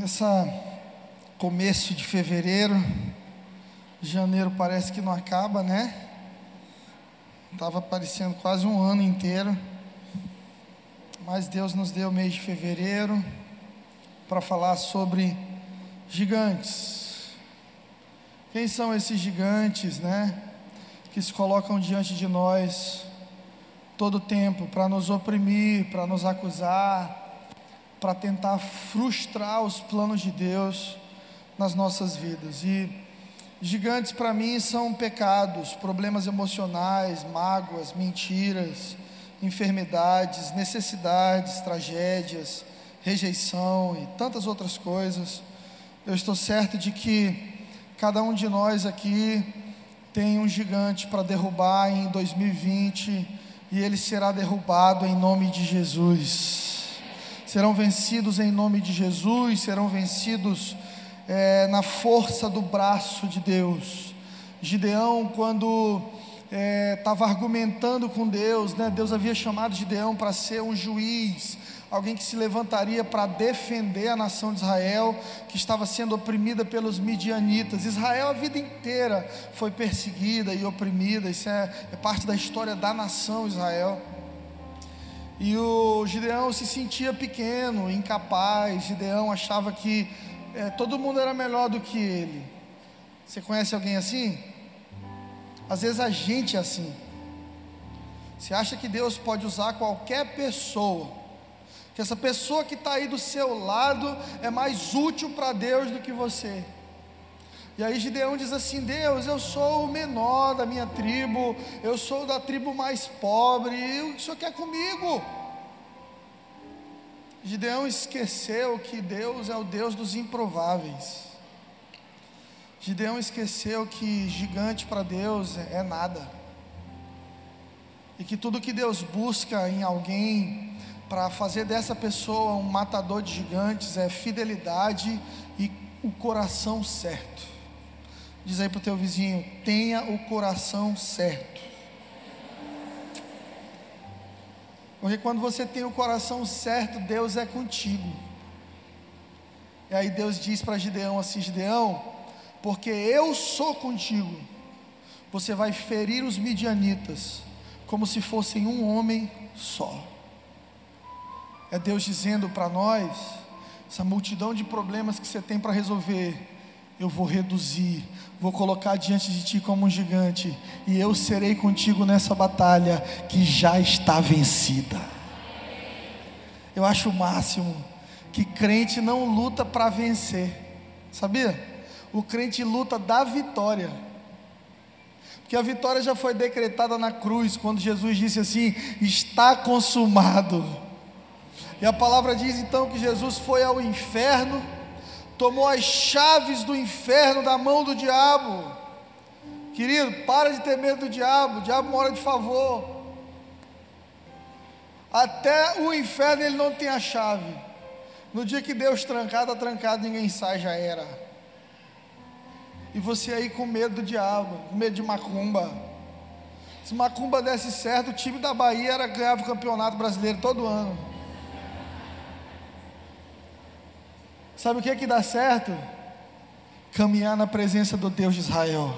Essa começo de fevereiro, janeiro parece que não acaba, né? Estava parecendo quase um ano inteiro. Mas Deus nos deu o mês de fevereiro para falar sobre gigantes. Quem são esses gigantes, né? Que se colocam diante de nós todo tempo para nos oprimir, para nos acusar, para tentar frustrar os planos de Deus nas nossas vidas. E gigantes para mim são pecados, problemas emocionais, mágoas, mentiras, enfermidades, necessidades, tragédias, rejeição e tantas outras coisas. Eu estou certo de que cada um de nós aqui tem um gigante para derrubar em 2020 e ele será derrubado em nome de Jesus serão vencidos em nome de Jesus, serão vencidos é, na força do braço de Deus. Gideão, quando estava é, argumentando com Deus, né, Deus havia chamado Gideão para ser um juiz, alguém que se levantaria para defender a nação de Israel, que estava sendo oprimida pelos midianitas. Israel a vida inteira foi perseguida e oprimida, isso é, é parte da história da nação Israel. E o Gideão se sentia pequeno, incapaz. Gideão achava que é, todo mundo era melhor do que ele. Você conhece alguém assim? Às vezes a gente é assim. Você acha que Deus pode usar qualquer pessoa, que essa pessoa que está aí do seu lado é mais útil para Deus do que você. E aí Gideão diz assim: Deus, eu sou o menor da minha tribo, eu sou da tribo mais pobre, o que o Senhor quer comigo? Gideão esqueceu que Deus é o Deus dos improváveis. Gideão esqueceu que gigante para Deus é, é nada. E que tudo que Deus busca em alguém para fazer dessa pessoa um matador de gigantes é fidelidade e o coração certo. Diz aí para o teu vizinho: tenha o coração certo. Porque quando você tem o coração certo, Deus é contigo. E aí Deus diz para Gideão assim: Gideão, porque eu sou contigo, você vai ferir os midianitas, como se fossem um homem só. É Deus dizendo para nós, essa multidão de problemas que você tem para resolver, eu vou reduzir, vou colocar diante de ti como um gigante, e eu serei contigo nessa batalha que já está vencida. Eu acho o máximo que crente não luta para vencer, sabia? O crente luta da vitória. Porque a vitória já foi decretada na cruz, quando Jesus disse assim: está consumado. E a palavra diz então que Jesus foi ao inferno, tomou as chaves do inferno da mão do diabo. Querido, para de ter medo do diabo, o diabo mora de favor. Até o inferno ele não tem a chave. No dia que Deus trancar, está trancado, ninguém sai, já era. E você aí com medo do diabo, com medo de macumba. Se macumba desse certo, o time da Bahia era ganhava o campeonato brasileiro todo ano. Sabe o que é que dá certo? Caminhar na presença do Deus de Israel.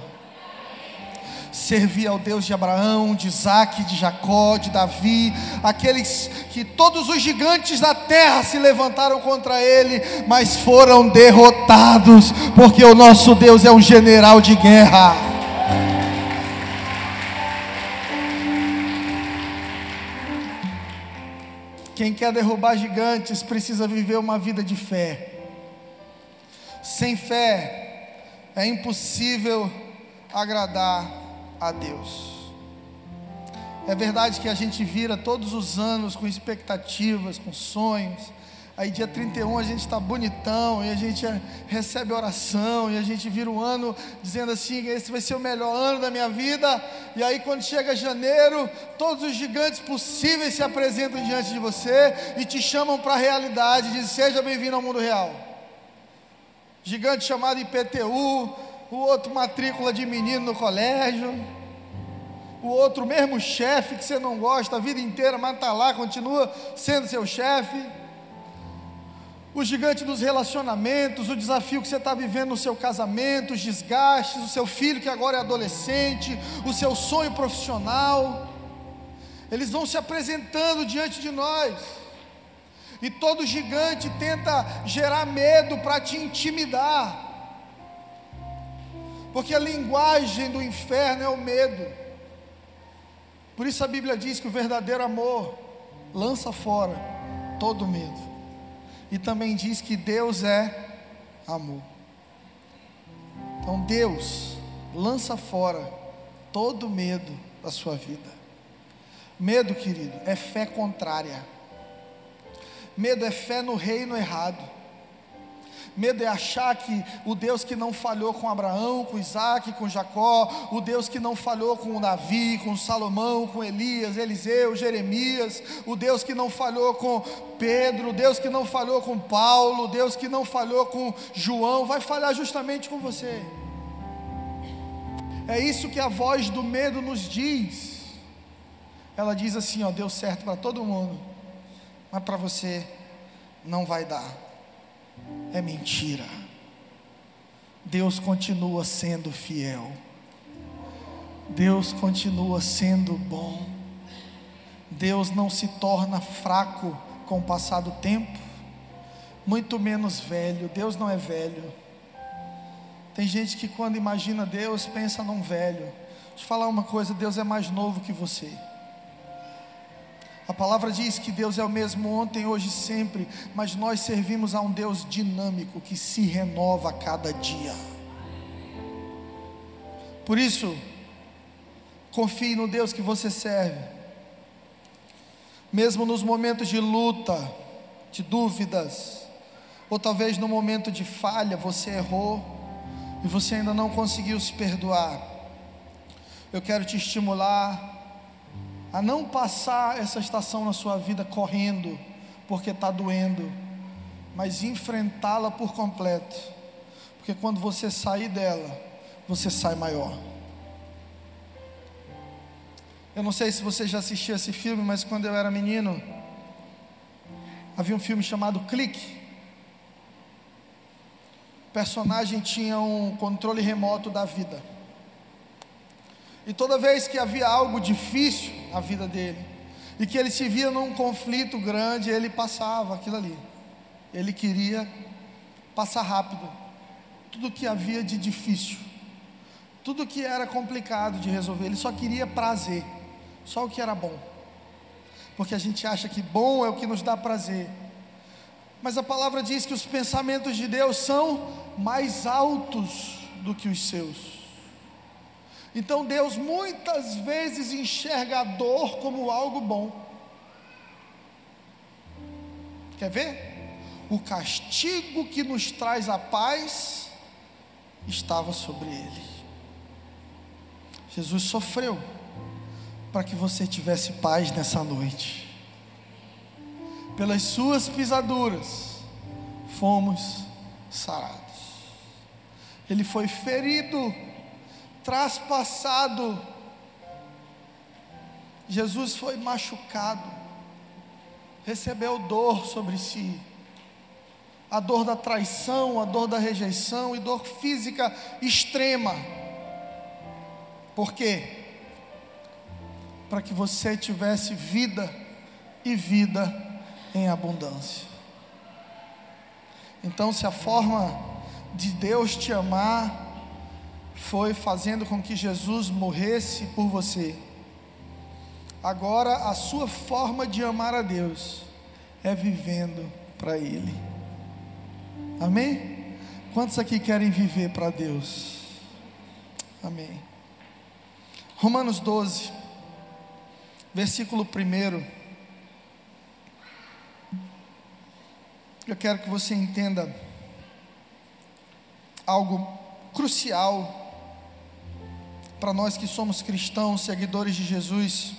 Servir ao Deus de Abraão, de Isaac, de Jacó, de Davi, aqueles que todos os gigantes da terra se levantaram contra ele, mas foram derrotados, porque o nosso Deus é um general de guerra. Quem quer derrubar gigantes precisa viver uma vida de fé. Sem fé é impossível agradar a Deus. É verdade que a gente vira todos os anos com expectativas, com sonhos. Aí dia 31 a gente está bonitão e a gente recebe oração e a gente vira um ano dizendo assim, esse vai ser o melhor ano da minha vida. E aí quando chega janeiro, todos os gigantes possíveis se apresentam diante de você e te chamam para a realidade, dizem seja bem-vindo ao mundo real gigante chamado IPTU, o outro matrícula de menino no colégio, o outro mesmo chefe que você não gosta a vida inteira, mas está lá, continua sendo seu chefe. o gigante dos relacionamentos, o desafio que você está vivendo no seu casamento, os desgastes, o seu filho que agora é adolescente, o seu sonho profissional. Eles vão se apresentando diante de nós. E todo gigante tenta gerar medo para te intimidar. Porque a linguagem do inferno é o medo. Por isso a Bíblia diz que o verdadeiro amor lança fora todo medo. E também diz que Deus é amor. Então Deus lança fora todo medo da sua vida. Medo, querido, é fé contrária. Medo é fé no reino errado. Medo é achar que o Deus que não falhou com Abraão, com Isaac, com Jacó, o Deus que não falhou com Davi, com Salomão, com Elias, Eliseu, Jeremias, o Deus que não falhou com Pedro, o Deus que não falhou com Paulo, o Deus que não falhou com João, vai falhar justamente com você. É isso que a voz do medo nos diz. Ela diz assim: ó, deu certo para todo mundo, mas para você não vai dar é mentira. Deus continua sendo fiel. Deus continua sendo bom. Deus não se torna fraco com o passar do tempo, muito menos velho. Deus não é velho. Tem gente que quando imagina Deus pensa num velho. Deixa eu falar uma coisa: Deus é mais novo que você. A palavra diz que Deus é o mesmo ontem, hoje e sempre, mas nós servimos a um Deus dinâmico que se renova a cada dia. Por isso, confie no Deus que você serve, mesmo nos momentos de luta, de dúvidas, ou talvez no momento de falha, você errou e você ainda não conseguiu se perdoar. Eu quero te estimular a não passar essa estação na sua vida correndo, porque está doendo, mas enfrentá-la por completo, porque quando você sair dela, você sai maior. Eu não sei se você já assistiu esse filme, mas quando eu era menino, havia um filme chamado Clique. O personagem tinha um controle remoto da vida. E toda vez que havia algo difícil na vida dele, e que ele se via num conflito grande, ele passava aquilo ali. Ele queria passar rápido tudo que havia de difícil, tudo que era complicado de resolver, ele só queria prazer, só o que era bom. Porque a gente acha que bom é o que nos dá prazer. Mas a palavra diz que os pensamentos de Deus são mais altos do que os seus. Então Deus muitas vezes enxerga a dor como algo bom. Quer ver? O castigo que nos traz a paz estava sobre ele. Jesus sofreu para que você tivesse paz nessa noite. Pelas suas pisaduras fomos sarados. Ele foi ferido traspassado. Jesus foi machucado, recebeu dor sobre si, a dor da traição, a dor da rejeição e dor física extrema. Por quê? Para que você tivesse vida e vida em abundância. Então, se a forma de Deus te amar foi fazendo com que Jesus morresse por você. Agora a sua forma de amar a Deus é vivendo para Ele. Amém? Quantos aqui querem viver para Deus? Amém. Romanos 12, versículo 1. Eu quero que você entenda algo crucial para nós que somos cristãos, seguidores de Jesus,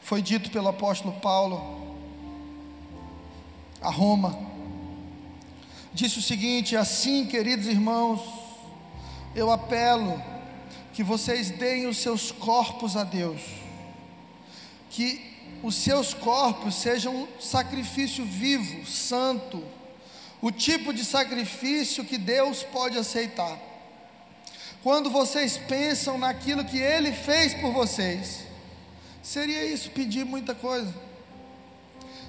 foi dito pelo apóstolo Paulo a Roma. Disse o seguinte: Assim, queridos irmãos, eu apelo que vocês deem os seus corpos a Deus, que os seus corpos sejam um sacrifício vivo, santo, o tipo de sacrifício que Deus pode aceitar. Quando vocês pensam naquilo que Ele fez por vocês, seria isso pedir muita coisa.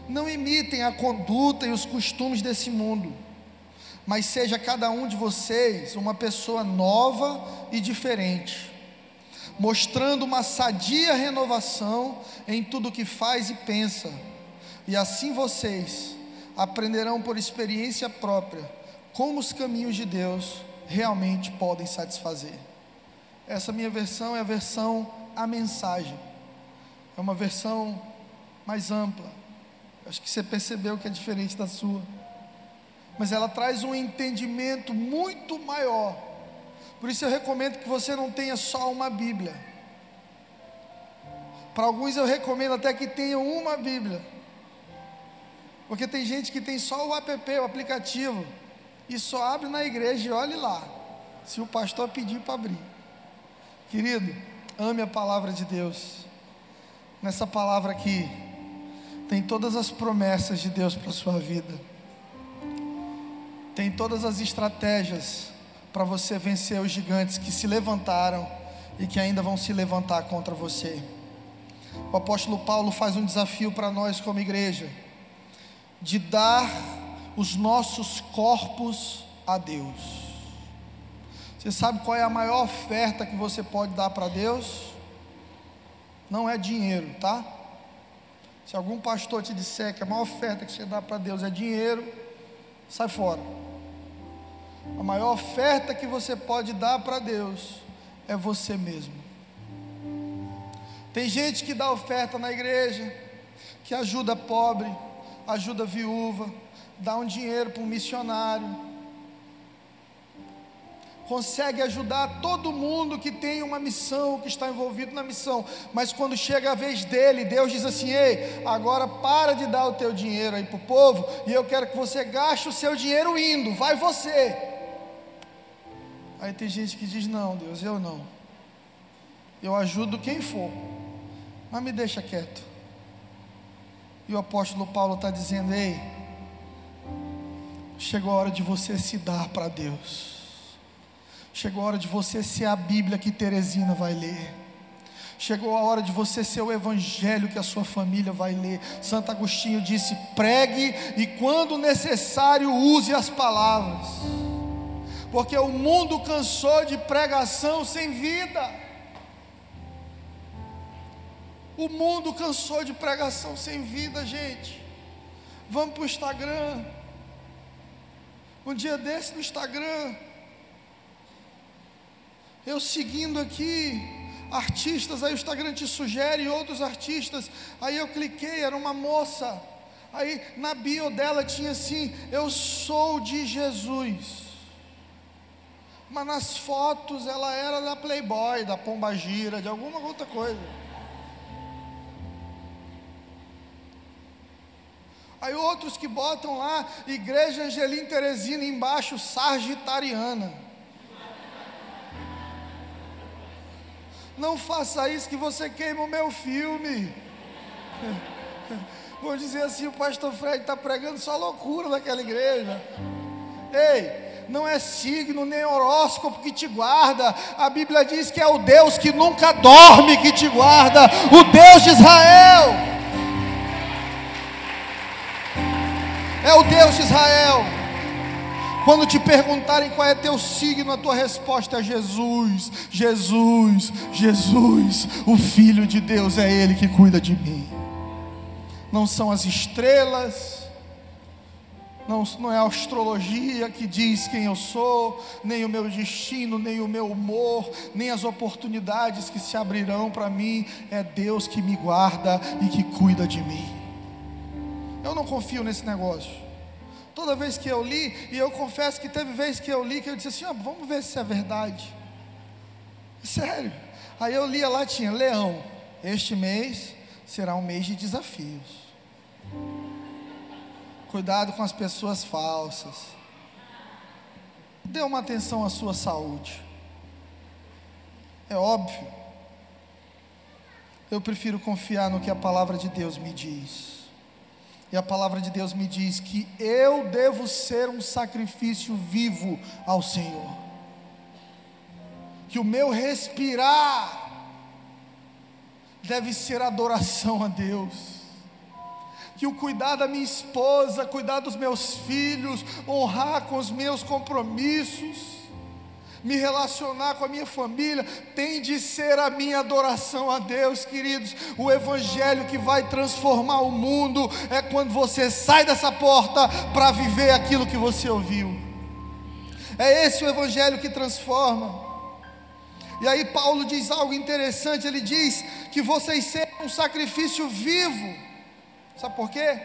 Não imitem a conduta e os costumes desse mundo, mas seja cada um de vocês uma pessoa nova e diferente, mostrando uma sadia renovação em tudo que faz e pensa, e assim vocês aprenderão por experiência própria como os caminhos de Deus realmente podem satisfazer. Essa minha versão é a versão a mensagem. É uma versão mais ampla. Acho que você percebeu que é diferente da sua. Mas ela traz um entendimento muito maior. Por isso eu recomendo que você não tenha só uma Bíblia. Para alguns eu recomendo até que tenha uma Bíblia. Porque tem gente que tem só o app, o aplicativo, e só abre na igreja e olhe lá, se o pastor pedir para abrir. Querido, ame a palavra de Deus. Nessa palavra aqui, tem todas as promessas de Deus para sua vida, tem todas as estratégias para você vencer os gigantes que se levantaram e que ainda vão se levantar contra você. O apóstolo Paulo faz um desafio para nós como igreja de dar os nossos corpos a Deus. Você sabe qual é a maior oferta que você pode dar para Deus? Não é dinheiro, tá? Se algum pastor te disser que a maior oferta que você dá para Deus é dinheiro, sai fora. A maior oferta que você pode dar para Deus é você mesmo. Tem gente que dá oferta na igreja, que ajuda pobre, ajuda viúva, dá um dinheiro para um missionário, consegue ajudar todo mundo que tem uma missão, que está envolvido na missão, mas quando chega a vez dele, Deus diz assim: Ei, agora para de dar o teu dinheiro aí para o povo, e eu quero que você gaste o seu dinheiro indo, vai você. Aí tem gente que diz: Não, Deus, eu não, eu ajudo quem for, mas me deixa quieto. E o apóstolo Paulo está dizendo: Ei, chegou a hora de você se dar para Deus. Chegou a hora de você ser a Bíblia que Teresina vai ler. Chegou a hora de você ser o evangelho que a sua família vai ler. Santo Agostinho disse: pregue e, quando necessário, use as palavras. Porque o mundo cansou de pregação sem vida. O mundo cansou de pregação sem vida, gente. Vamos para o Instagram. Um dia desse no Instagram, eu seguindo aqui artistas, aí o Instagram te sugere outros artistas. Aí eu cliquei, era uma moça. Aí na bio dela tinha assim: Eu sou de Jesus. Mas nas fotos ela era da Playboy, da Pomba Gira, de alguma outra coisa. Aí outros que botam lá, Igreja Angelim Teresina embaixo, Sargitariana. Não faça isso que você queima o meu filme. Vou dizer assim, o pastor Fred está pregando só loucura naquela igreja. Ei, não é signo nem horóscopo que te guarda. A Bíblia diz que é o Deus que nunca dorme que te guarda, o Deus de Israel. É o Deus de Israel. Quando te perguntarem qual é teu signo, a tua resposta é Jesus, Jesus, Jesus, o Filho de Deus, é Ele que cuida de mim. Não são as estrelas, não, não é a astrologia que diz quem eu sou, nem o meu destino, nem o meu humor, nem as oportunidades que se abrirão para mim, é Deus que me guarda e que cuida de mim. Eu não confio nesse negócio. Toda vez que eu li, e eu confesso que teve vez que eu li que eu disse assim: ah, vamos ver se é verdade. Sério. Aí eu lia lá, tinha leão. Este mês será um mês de desafios. Cuidado com as pessoas falsas. Dê uma atenção à sua saúde. É óbvio. eu prefiro confiar no que a palavra de Deus me diz. E a palavra de Deus me diz que eu devo ser um sacrifício vivo ao Senhor. Que o meu respirar deve ser adoração a Deus que o cuidar da minha esposa, cuidar dos meus filhos, honrar com os meus compromissos, me relacionar com a minha família, tem de ser a minha adoração a Deus, queridos. O Evangelho que vai transformar o mundo é quando você sai dessa porta para viver aquilo que você ouviu. É esse o Evangelho que transforma. E aí Paulo diz algo interessante, ele diz que vocês sejam um sacrifício vivo Sabe por quê?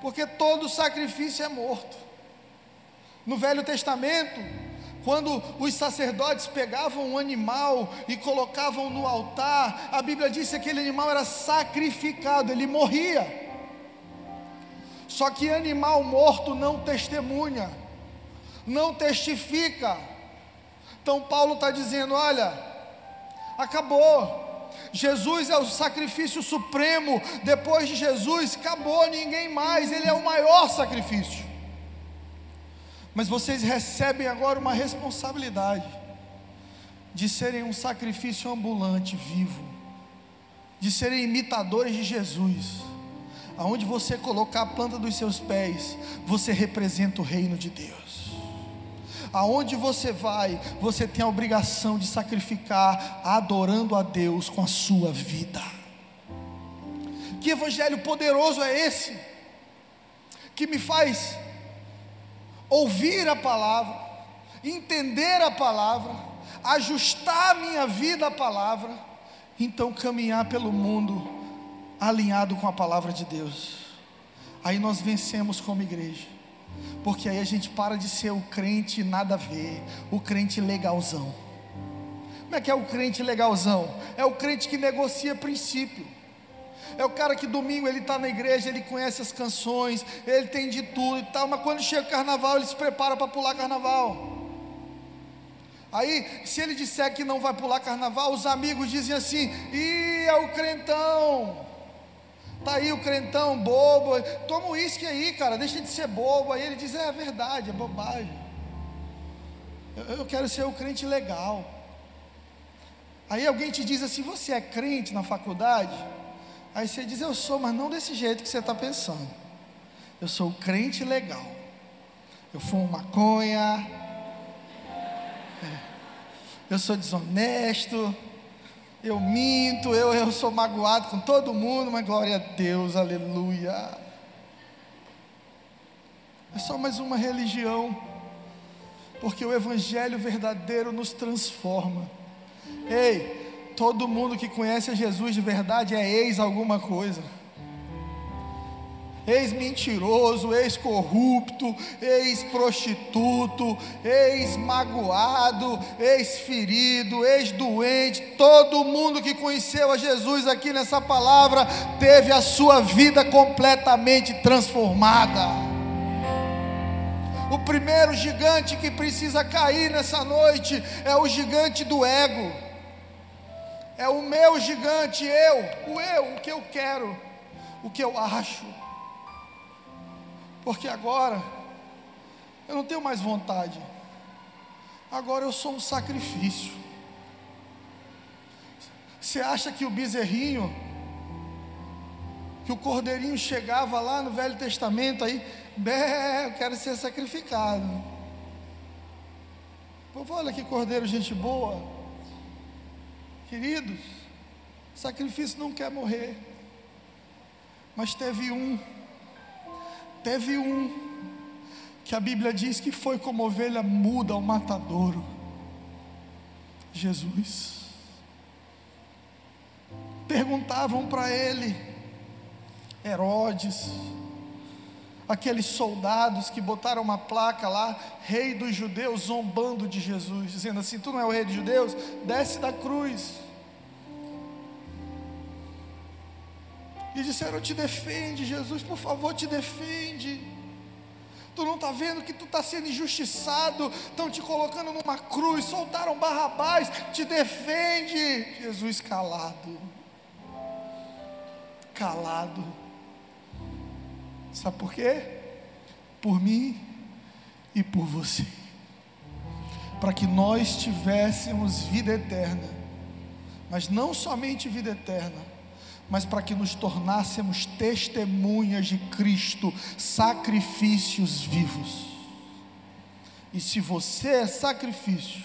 Porque todo sacrifício é morto. No Velho Testamento, quando os sacerdotes pegavam um animal e colocavam no altar, a Bíblia diz que aquele animal era sacrificado, ele morria. Só que animal morto não testemunha, não testifica. Então Paulo está dizendo: olha, acabou, Jesus é o sacrifício supremo. Depois de Jesus, acabou ninguém mais. Ele é o maior sacrifício. Mas vocês recebem agora uma responsabilidade de serem um sacrifício ambulante, vivo, de serem imitadores de Jesus. Aonde você colocar a planta dos seus pés, você representa o reino de Deus. Aonde você vai, você tem a obrigação de sacrificar, adorando a Deus com a sua vida. Que evangelho poderoso é esse? Que me faz ouvir a palavra, entender a palavra, ajustar a minha vida à palavra, então caminhar pelo mundo alinhado com a palavra de Deus. Aí nós vencemos como igreja. Porque aí a gente para de ser o crente nada a ver, o crente legalzão. Como é que é o crente legalzão? É o crente que negocia princípio. É o cara que domingo ele está na igreja, ele conhece as canções, ele tem de tudo e tal, mas quando chega o carnaval, ele se prepara para pular carnaval. Aí, se ele disser que não vai pular carnaval, os amigos dizem assim: ih, é o crentão. Tá aí o crentão bobo, toma o uísque aí, cara, deixa de ser bobo. Aí ele diz: é, é verdade, é bobagem. Eu, eu quero ser o crente legal. Aí alguém te diz assim: você é crente na faculdade? Aí você diz: eu sou, mas não desse jeito que você está pensando. Eu sou o crente legal. Eu fumo maconha. É. Eu sou desonesto eu minto, eu, eu sou magoado com todo mundo, mas glória a Deus, aleluia. É só mais uma religião, porque o Evangelho verdadeiro nos transforma. Ei, todo mundo que conhece a Jesus de verdade é ex alguma coisa ex-mentiroso, ex-corrupto, ex-prostituto, ex-magoado, ex-ferido, ex-doente, todo mundo que conheceu a Jesus aqui nessa palavra teve a sua vida completamente transformada. O primeiro gigante que precisa cair nessa noite é o gigante do ego. É o meu gigante, eu, o eu, o que eu quero, o que eu acho porque agora eu não tenho mais vontade. Agora eu sou um sacrifício. Você acha que o bezerrinho, que o cordeirinho chegava lá no Velho Testamento aí, eu quero ser sacrificado. Povo, olha que cordeiro, gente boa. Queridos, sacrifício não quer morrer. Mas teve um Teve um que a Bíblia diz que foi como ovelha muda ao matadouro. Jesus. Perguntavam para ele, Herodes, aqueles soldados que botaram uma placa lá, rei dos judeus, zombando de Jesus, dizendo assim: Tu não é o rei dos judeus? Desce da cruz. E disseram: Te defende, Jesus, por favor, te defende. Tu não está vendo que tu está sendo injustiçado, estão te colocando numa cruz, soltaram Barrabás, te defende. Jesus calado. calado. Sabe por quê? Por mim e por você. Para que nós tivéssemos vida eterna. Mas não somente vida eterna, mas para que nos tornássemos testemunhas de Cristo, sacrifícios vivos. E se você é sacrifício,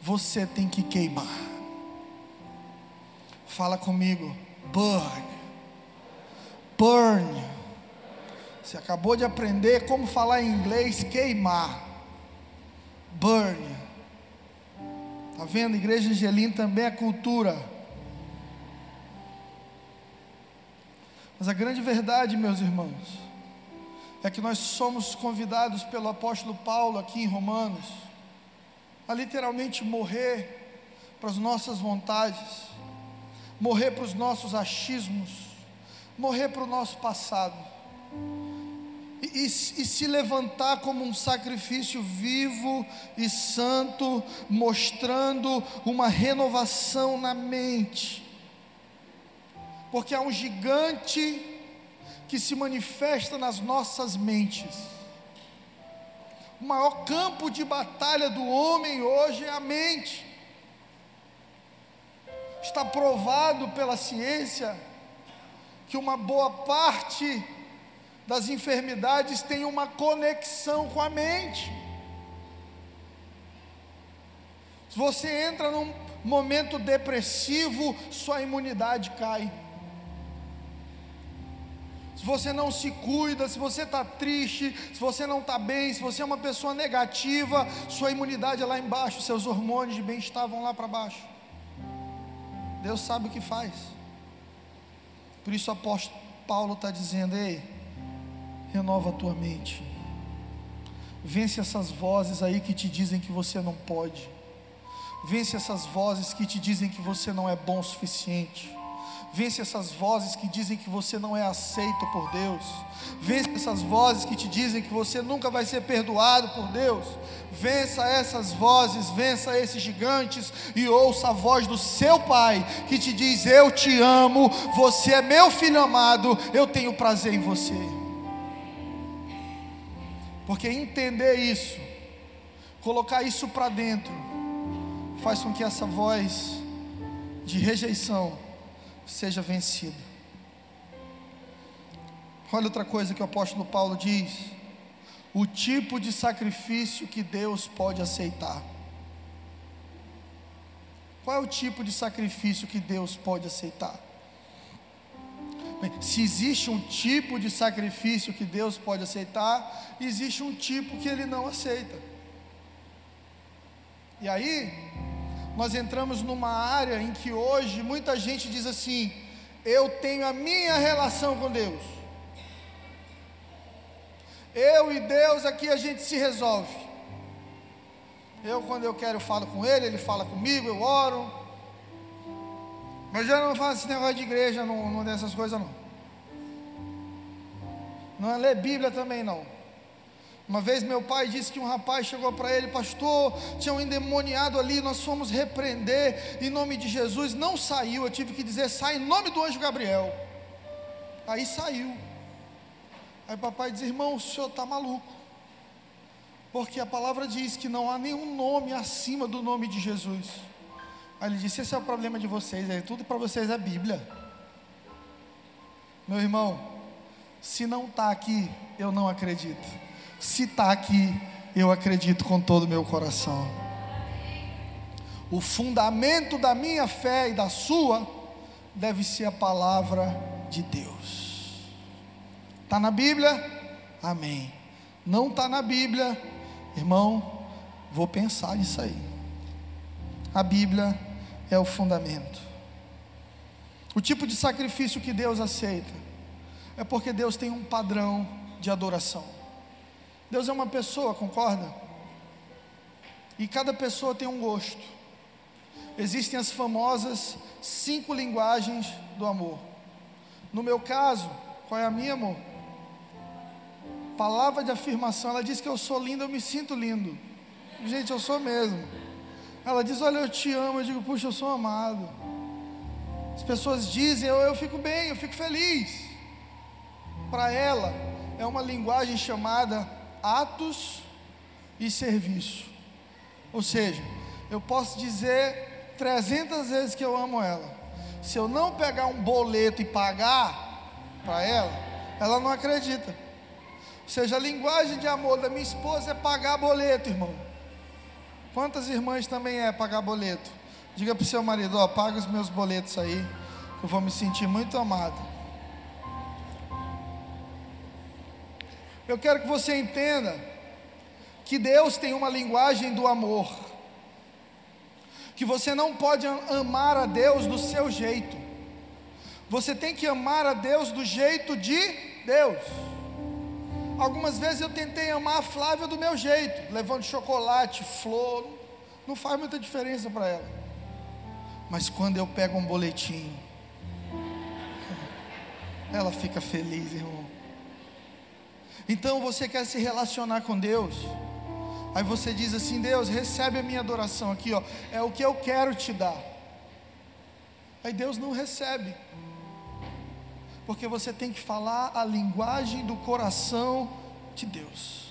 você tem que queimar. Fala comigo, burn. Burn. Você acabou de aprender como falar em inglês queimar. Burn. Tá vendo? Igreja Angelim também é cultura. Mas a grande verdade, meus irmãos, é que nós somos convidados pelo apóstolo Paulo aqui em Romanos a literalmente morrer para as nossas vontades, morrer para os nossos achismos, morrer para o nosso passado. E, e, se levantar como um sacrifício vivo e santo, mostrando uma renovação na mente, porque há um gigante que se manifesta nas nossas mentes. O maior campo de batalha do homem hoje é a mente. Está provado pela ciência que uma boa parte das enfermidades tem uma conexão com a mente. Se você entra num momento depressivo, sua imunidade cai se você não se cuida, se você está triste, se você não está bem, se você é uma pessoa negativa, sua imunidade é lá embaixo, seus hormônios de bem-estar vão lá para baixo. Deus sabe o que faz. Por isso o apóstolo Paulo está dizendo: ei, renova a tua mente, vence essas vozes aí que te dizem que você não pode, vence essas vozes que te dizem que você não é bom o suficiente Vence essas vozes que dizem que você não é aceito por Deus. Vence essas vozes que te dizem que você nunca vai ser perdoado por Deus. Vença essas vozes, vença esses gigantes e ouça a voz do seu Pai que te diz: Eu te amo, você é meu filho amado, eu tenho prazer em você. Porque entender isso, colocar isso para dentro, faz com que essa voz de rejeição seja vencido. Olha outra coisa que o apóstolo Paulo diz: o tipo de sacrifício que Deus pode aceitar. Qual é o tipo de sacrifício que Deus pode aceitar? Se existe um tipo de sacrifício que Deus pode aceitar, existe um tipo que Ele não aceita. E aí, nós entramos numa área em que hoje muita gente diz assim: eu tenho a minha relação com Deus. Eu e Deus aqui a gente se resolve. Eu, quando eu quero, falo com Ele, Ele fala comigo, eu oro. Mas eu não faço esse negócio de igreja, não, não dessas coisas não. Não é ler Bíblia também não. Uma vez meu pai disse que um rapaz chegou para ele, pastor, tinha um endemoniado ali, nós fomos repreender em nome de Jesus, não saiu, eu tive que dizer, sai em nome do anjo Gabriel. Aí saiu. Aí papai diz, irmão, o senhor está maluco. Porque a palavra diz que não há nenhum nome acima do nome de Jesus. Aí ele disse, esse é o problema de vocês, aí tudo para vocês é Bíblia. Meu irmão, se não está aqui, eu não acredito. Se está aqui, eu acredito com todo o meu coração. O fundamento da minha fé e da sua deve ser a palavra de Deus. Está na Bíblia? Amém. Não está na Bíblia, irmão, vou pensar nisso aí. A Bíblia é o fundamento. O tipo de sacrifício que Deus aceita é porque Deus tem um padrão de adoração. Deus é uma pessoa, concorda? E cada pessoa tem um gosto. Existem as famosas cinco linguagens do amor. No meu caso, qual é a minha, amor? Palavra de afirmação. Ela diz que eu sou lindo, eu me sinto lindo. Gente, eu sou mesmo. Ela diz: Olha, eu te amo. Eu digo: Puxa, eu sou amado. As pessoas dizem, eu, eu fico bem, eu fico feliz. Para ela, é uma linguagem chamada atos e serviço. Ou seja, eu posso dizer 300 vezes que eu amo ela. Se eu não pegar um boleto e pagar para ela, ela não acredita. Ou seja, a linguagem de amor da minha esposa é pagar boleto, irmão. Quantas irmãs também é pagar boleto? Diga para o seu marido, ó, paga os meus boletos aí, que eu vou me sentir muito amado. Eu quero que você entenda que Deus tem uma linguagem do amor. Que você não pode amar a Deus do seu jeito. Você tem que amar a Deus do jeito de Deus. Algumas vezes eu tentei amar a Flávia do meu jeito, levando chocolate, flor, não faz muita diferença para ela. Mas quando eu pego um boletim, ela fica feliz, irmão. Então você quer se relacionar com Deus? Aí você diz assim: Deus, recebe a minha adoração aqui, ó. É o que eu quero te dar. Aí Deus não recebe. Porque você tem que falar a linguagem do coração de Deus.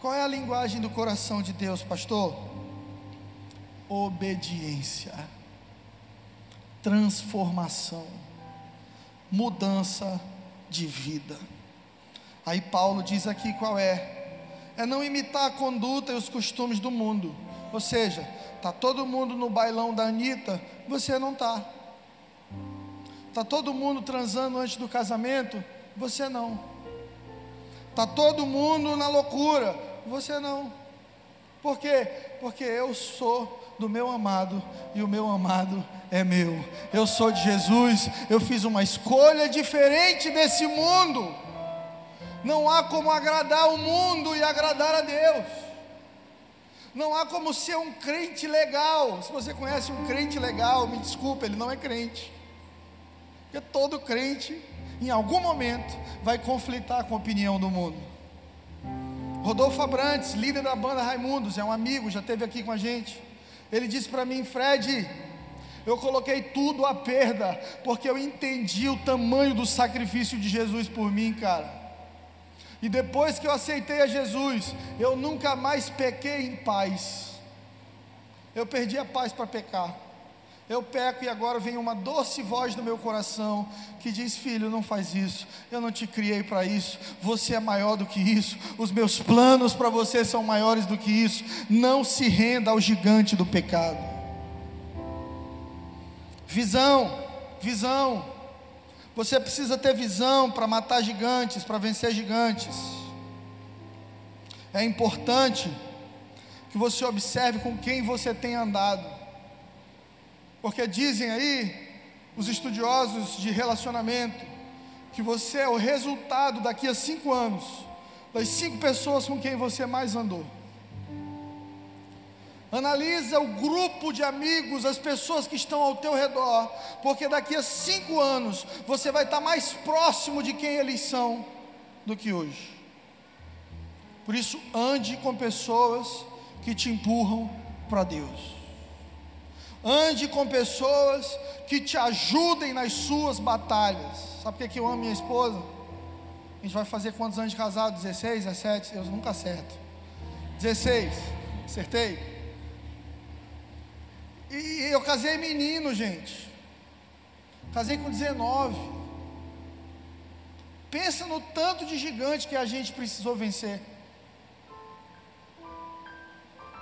Qual é a linguagem do coração de Deus, pastor? Obediência, transformação, mudança de vida. Aí Paulo diz aqui qual é: é não imitar a conduta e os costumes do mundo. Ou seja, tá todo mundo no bailão da Anitta, você não tá. Tá todo mundo transando antes do casamento, você não. Tá todo mundo na loucura, você não. Por quê? Porque eu sou do meu amado e o meu amado é meu. Eu sou de Jesus, eu fiz uma escolha diferente desse mundo. Não há como agradar o mundo e agradar a Deus. Não há como ser um crente legal. Se você conhece um crente legal, me desculpe, ele não é crente. Porque todo crente, em algum momento, vai conflitar com a opinião do mundo. Rodolfo Abrantes, líder da banda Raimundos, é um amigo, já esteve aqui com a gente. Ele disse para mim, Fred, eu coloquei tudo à perda, porque eu entendi o tamanho do sacrifício de Jesus por mim, cara. E depois que eu aceitei a Jesus, eu nunca mais pequei em paz. Eu perdi a paz para pecar. Eu peco e agora vem uma doce voz no meu coração que diz: Filho, não faz isso. Eu não te criei para isso. Você é maior do que isso. Os meus planos para você são maiores do que isso. Não se renda ao gigante do pecado. Visão, visão. Você precisa ter visão para matar gigantes, para vencer gigantes. É importante que você observe com quem você tem andado. Porque dizem aí os estudiosos de relacionamento que você é o resultado daqui a cinco anos das cinco pessoas com quem você mais andou. Analisa o grupo de amigos, as pessoas que estão ao teu redor, porque daqui a cinco anos você vai estar mais próximo de quem eles são do que hoje. Por isso, ande com pessoas que te empurram para Deus. Ande com pessoas que te ajudem nas suas batalhas. Sabe por que eu amo minha esposa? A gente vai fazer quantos anos de casado? 16, 17? Eu nunca acerto. 16, acertei? E eu casei menino, gente. Casei com 19. Pensa no tanto de gigante que a gente precisou vencer.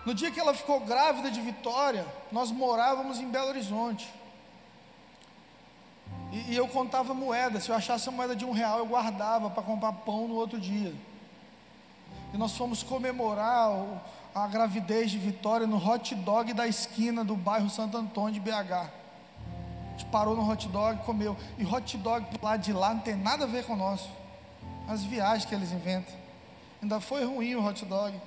No dia que ela ficou grávida de Vitória, nós morávamos em Belo Horizonte. E, e eu contava moeda. Se eu achasse a moeda de um real, eu guardava para comprar pão no outro dia. E nós fomos comemorar a gravidez de Vitória no hot dog da esquina do bairro Santo Antônio de BH. A gente parou no hot dog, comeu. E hot dog lá de lá não tem nada a ver com o nosso. As viagens que eles inventam. Ainda foi ruim o hot dog.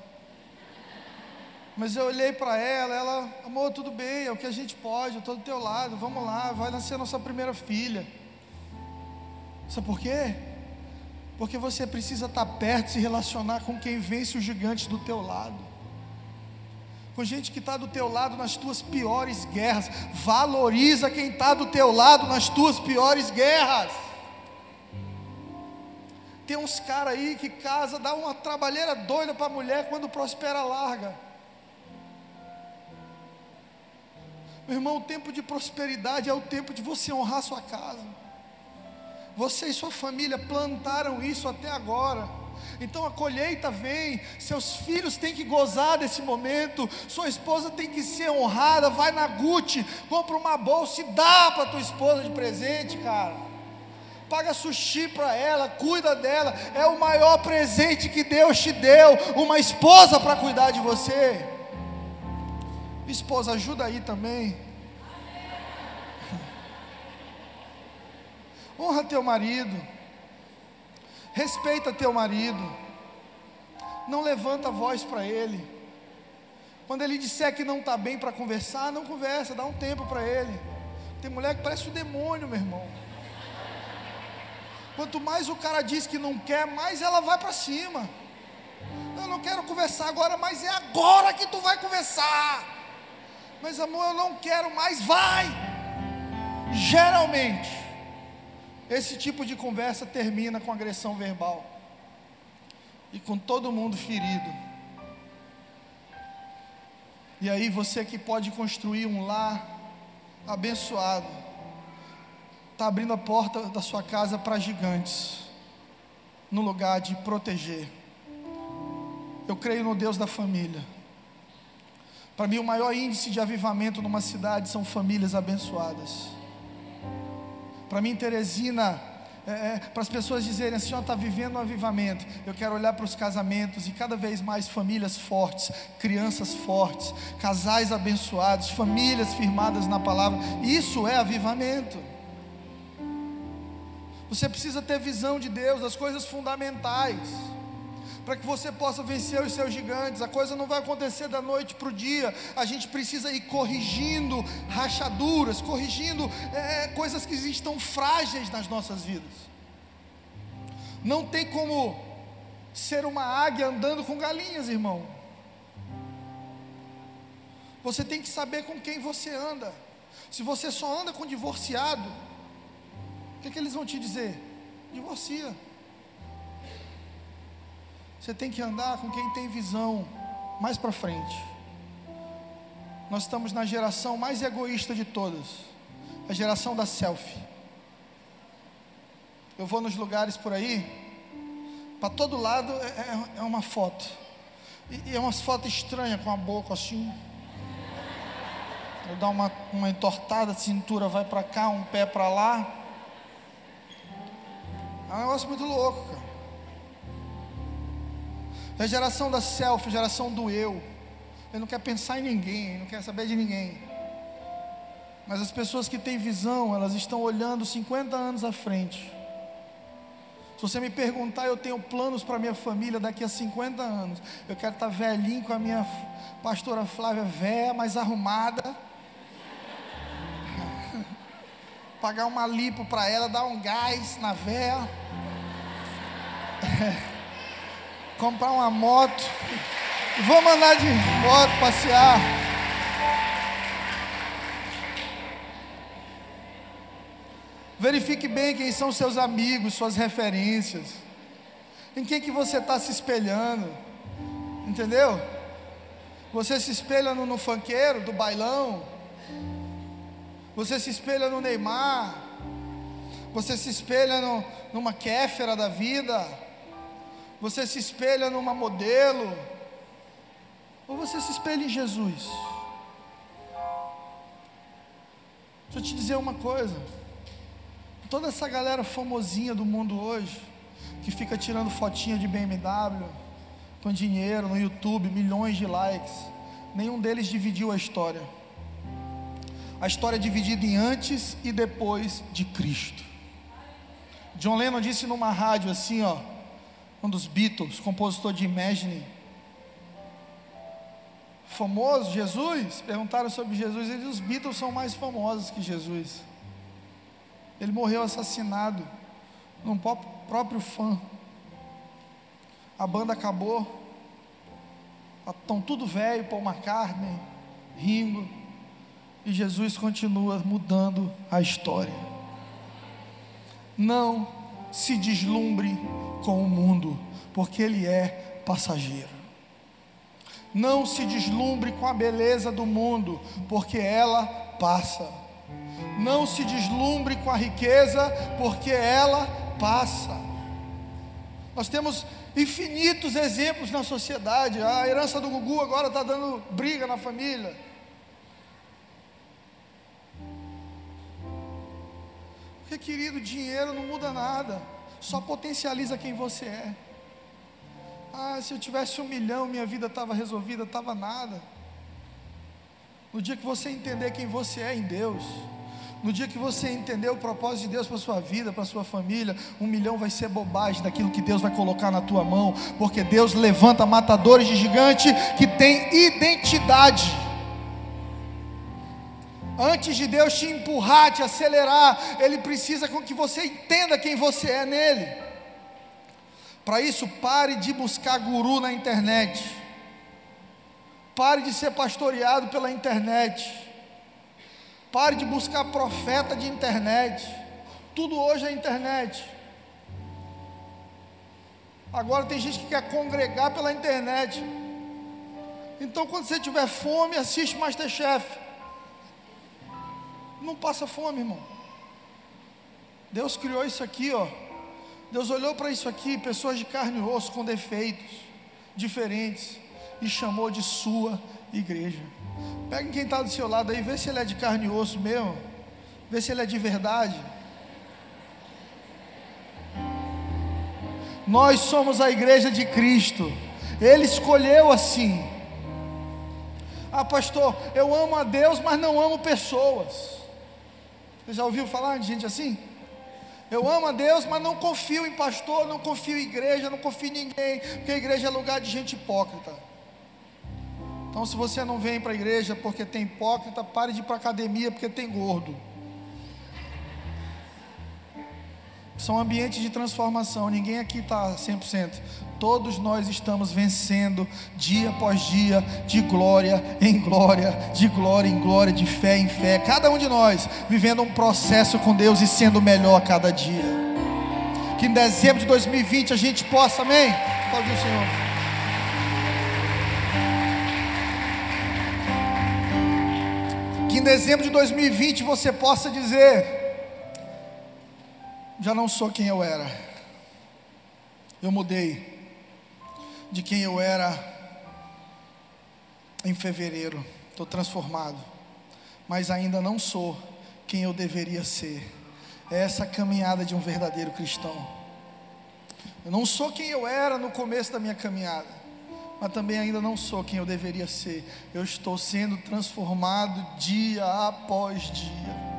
Mas eu olhei para ela, ela, amor, tudo bem, é o que a gente pode, eu estou do teu lado, vamos lá, vai nascer a nossa primeira filha. Sabe por quê? Porque você precisa estar perto, se relacionar com quem vence os gigantes do teu lado. com gente que está do teu lado nas tuas piores guerras. Valoriza quem está do teu lado nas tuas piores guerras. Tem uns caras aí que casa, dá uma trabalheira doida para a mulher, quando prospera, larga. Meu irmão, o tempo de prosperidade é o tempo de você honrar sua casa. Você e sua família plantaram isso até agora. Então a colheita vem, seus filhos têm que gozar desse momento, sua esposa tem que ser honrada, vai na Gucci, compra uma bolsa e dá para tua esposa de presente, cara. Paga sushi para ela, cuida dela, é o maior presente que Deus te deu, uma esposa para cuidar de você. Esposa, ajuda aí também. Honra teu marido. Respeita teu marido. Não levanta a voz para ele. Quando ele disser que não está bem para conversar, não conversa, dá um tempo para ele. Tem mulher que parece um demônio, meu irmão. Quanto mais o cara diz que não quer, mais ela vai para cima. Eu não quero conversar agora, mas é agora que tu vai conversar. Mas amor, eu não quero mais, vai. Geralmente, esse tipo de conversa termina com agressão verbal e com todo mundo ferido. E aí você que pode construir um lar abençoado, está abrindo a porta da sua casa para gigantes, no lugar de proteger. Eu creio no Deus da família. Para mim, o maior índice de avivamento numa cidade são famílias abençoadas. Para mim, Teresina, é, é, para as pessoas dizerem assim: está vivendo um avivamento. Eu quero olhar para os casamentos e cada vez mais famílias fortes, crianças fortes, casais abençoados, famílias firmadas na palavra. Isso é avivamento. Você precisa ter visão de Deus, das coisas fundamentais para que você possa vencer os seus gigantes. A coisa não vai acontecer da noite para o dia. A gente precisa ir corrigindo rachaduras, corrigindo é, coisas que estão frágeis nas nossas vidas. Não tem como ser uma águia andando com galinhas, irmão. Você tem que saber com quem você anda. Se você só anda com divorciado, o que, é que eles vão te dizer? Divorcia. Você tem que andar com quem tem visão mais para frente. Nós estamos na geração mais egoísta de todas, a geração da selfie. Eu vou nos lugares por aí, para todo lado é, é, é uma foto, e, e é umas fotos estranhas com a boca assim. Eu dar uma, uma entortada, a cintura vai para cá, um pé para lá. É um negócio muito louco, cara. É a geração da selfie, a geração do eu. Ele não quer pensar em ninguém, não quer saber de ninguém. Mas as pessoas que têm visão, elas estão olhando 50 anos à frente. Se você me perguntar, eu tenho planos para minha família daqui a 50 anos. Eu quero estar velhinho com a minha pastora Flávia véia, mais arrumada. Pagar uma lipo para ela, dar um gás na véia. Comprar uma moto. Vamos andar de moto, passear. Verifique bem quem são seus amigos, suas referências. Em quem que você está se espelhando. Entendeu? Você se espelha no, no funkeiro, do bailão. Você se espelha no Neymar. Você se espelha no, numa Kéfera da vida você se espelha numa modelo? Ou você se espelha em Jesus? Deixa eu te dizer uma coisa. Toda essa galera famosinha do mundo hoje, que fica tirando fotinha de BMW, com dinheiro no YouTube, milhões de likes, nenhum deles dividiu a história. A história é dividida em antes e depois de Cristo. John Lennon disse numa rádio assim, ó, um dos Beatles, compositor de Imagine. Famoso, Jesus? Perguntaram sobre Jesus, ele os Beatles são mais famosos que Jesus. Ele morreu assassinado num próprio fã. A banda acabou. Estão tudo velho, Paul McCartney, Ringo. E Jesus continua mudando a história. Não se deslumbre com o mundo, porque ele é passageiro. Não se deslumbre com a beleza do mundo, porque ela passa. Não se deslumbre com a riqueza, porque ela passa. Nós temos infinitos exemplos na sociedade. A herança do Gugu agora está dando briga na família. Porque, querido, dinheiro não muda nada, só potencializa quem você é. Ah, se eu tivesse um milhão, minha vida estava resolvida, estava nada. No dia que você entender quem você é em Deus, no dia que você entender o propósito de Deus para sua vida, para sua família, um milhão vai ser bobagem daquilo que Deus vai colocar na tua mão, porque Deus levanta matadores de gigante que tem identidade. Antes de Deus te empurrar, te acelerar, Ele precisa com que você entenda quem você é nele. Para isso, pare de buscar guru na internet. Pare de ser pastoreado pela internet. Pare de buscar profeta de internet. Tudo hoje é internet. Agora tem gente que quer congregar pela internet. Então, quando você tiver fome, assiste Masterchef. Não passa fome, irmão. Deus criou isso aqui, ó. Deus olhou para isso aqui, pessoas de carne e osso com defeitos diferentes, e chamou de sua igreja. Pega quem está do seu lado aí, vê se ele é de carne e osso mesmo. Vê se ele é de verdade. Nós somos a igreja de Cristo. Ele escolheu assim. Ah, pastor, eu amo a Deus, mas não amo pessoas. Você já ouviu falar de gente assim? Eu amo a Deus, mas não confio em pastor, não confio em igreja, não confio em ninguém, porque a igreja é lugar de gente hipócrita. Então, se você não vem para a igreja porque tem hipócrita, pare de ir para a academia porque tem gordo. São ambientes de transformação, ninguém aqui está 100%. Todos nós estamos vencendo dia após dia, de glória em glória, de glória em glória, de fé em fé. Cada um de nós vivendo um processo com Deus e sendo melhor a cada dia. Que em dezembro de 2020 a gente possa, amém? Pode o Senhor. em dezembro de 2020 você possa dizer: já não sou quem eu era, eu mudei de quem eu era em fevereiro, estou transformado, mas ainda não sou quem eu deveria ser. É essa caminhada de um verdadeiro cristão. Eu não sou quem eu era no começo da minha caminhada mas também ainda não sou quem eu deveria ser. Eu estou sendo transformado dia após dia.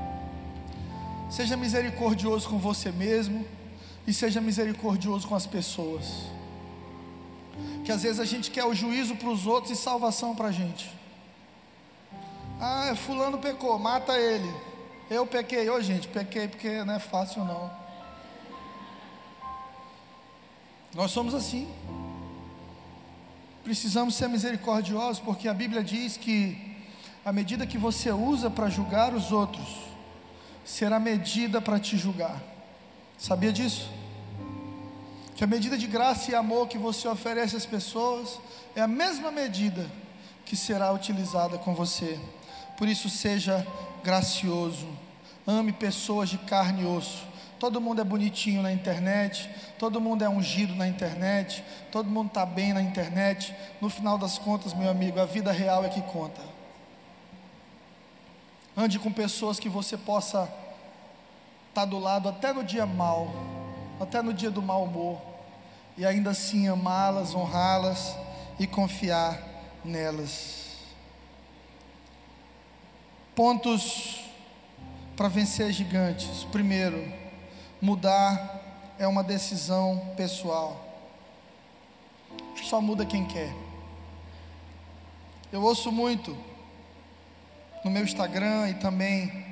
Seja misericordioso com você mesmo e seja misericordioso com as pessoas. Que às vezes a gente quer o juízo para os outros e salvação para a gente. Ah, é fulano pecou, mata ele. Eu pequei, ô oh, gente, pequei porque não é fácil não. Nós somos assim. Precisamos ser misericordiosos, porque a Bíblia diz que a medida que você usa para julgar os outros, será medida para te julgar. Sabia disso? Que a medida de graça e amor que você oferece às pessoas é a mesma medida que será utilizada com você. Por isso, seja gracioso, ame pessoas de carne e osso Todo mundo é bonitinho na internet, todo mundo é ungido na internet, todo mundo está bem na internet. No final das contas, meu amigo, a vida real é que conta. Ande com pessoas que você possa estar tá do lado até no dia mal, até no dia do mau humor, e ainda assim amá-las, honrá-las e confiar nelas. Pontos para vencer gigantes. Primeiro, Mudar é uma decisão pessoal. Só muda quem quer. Eu ouço muito no meu Instagram e também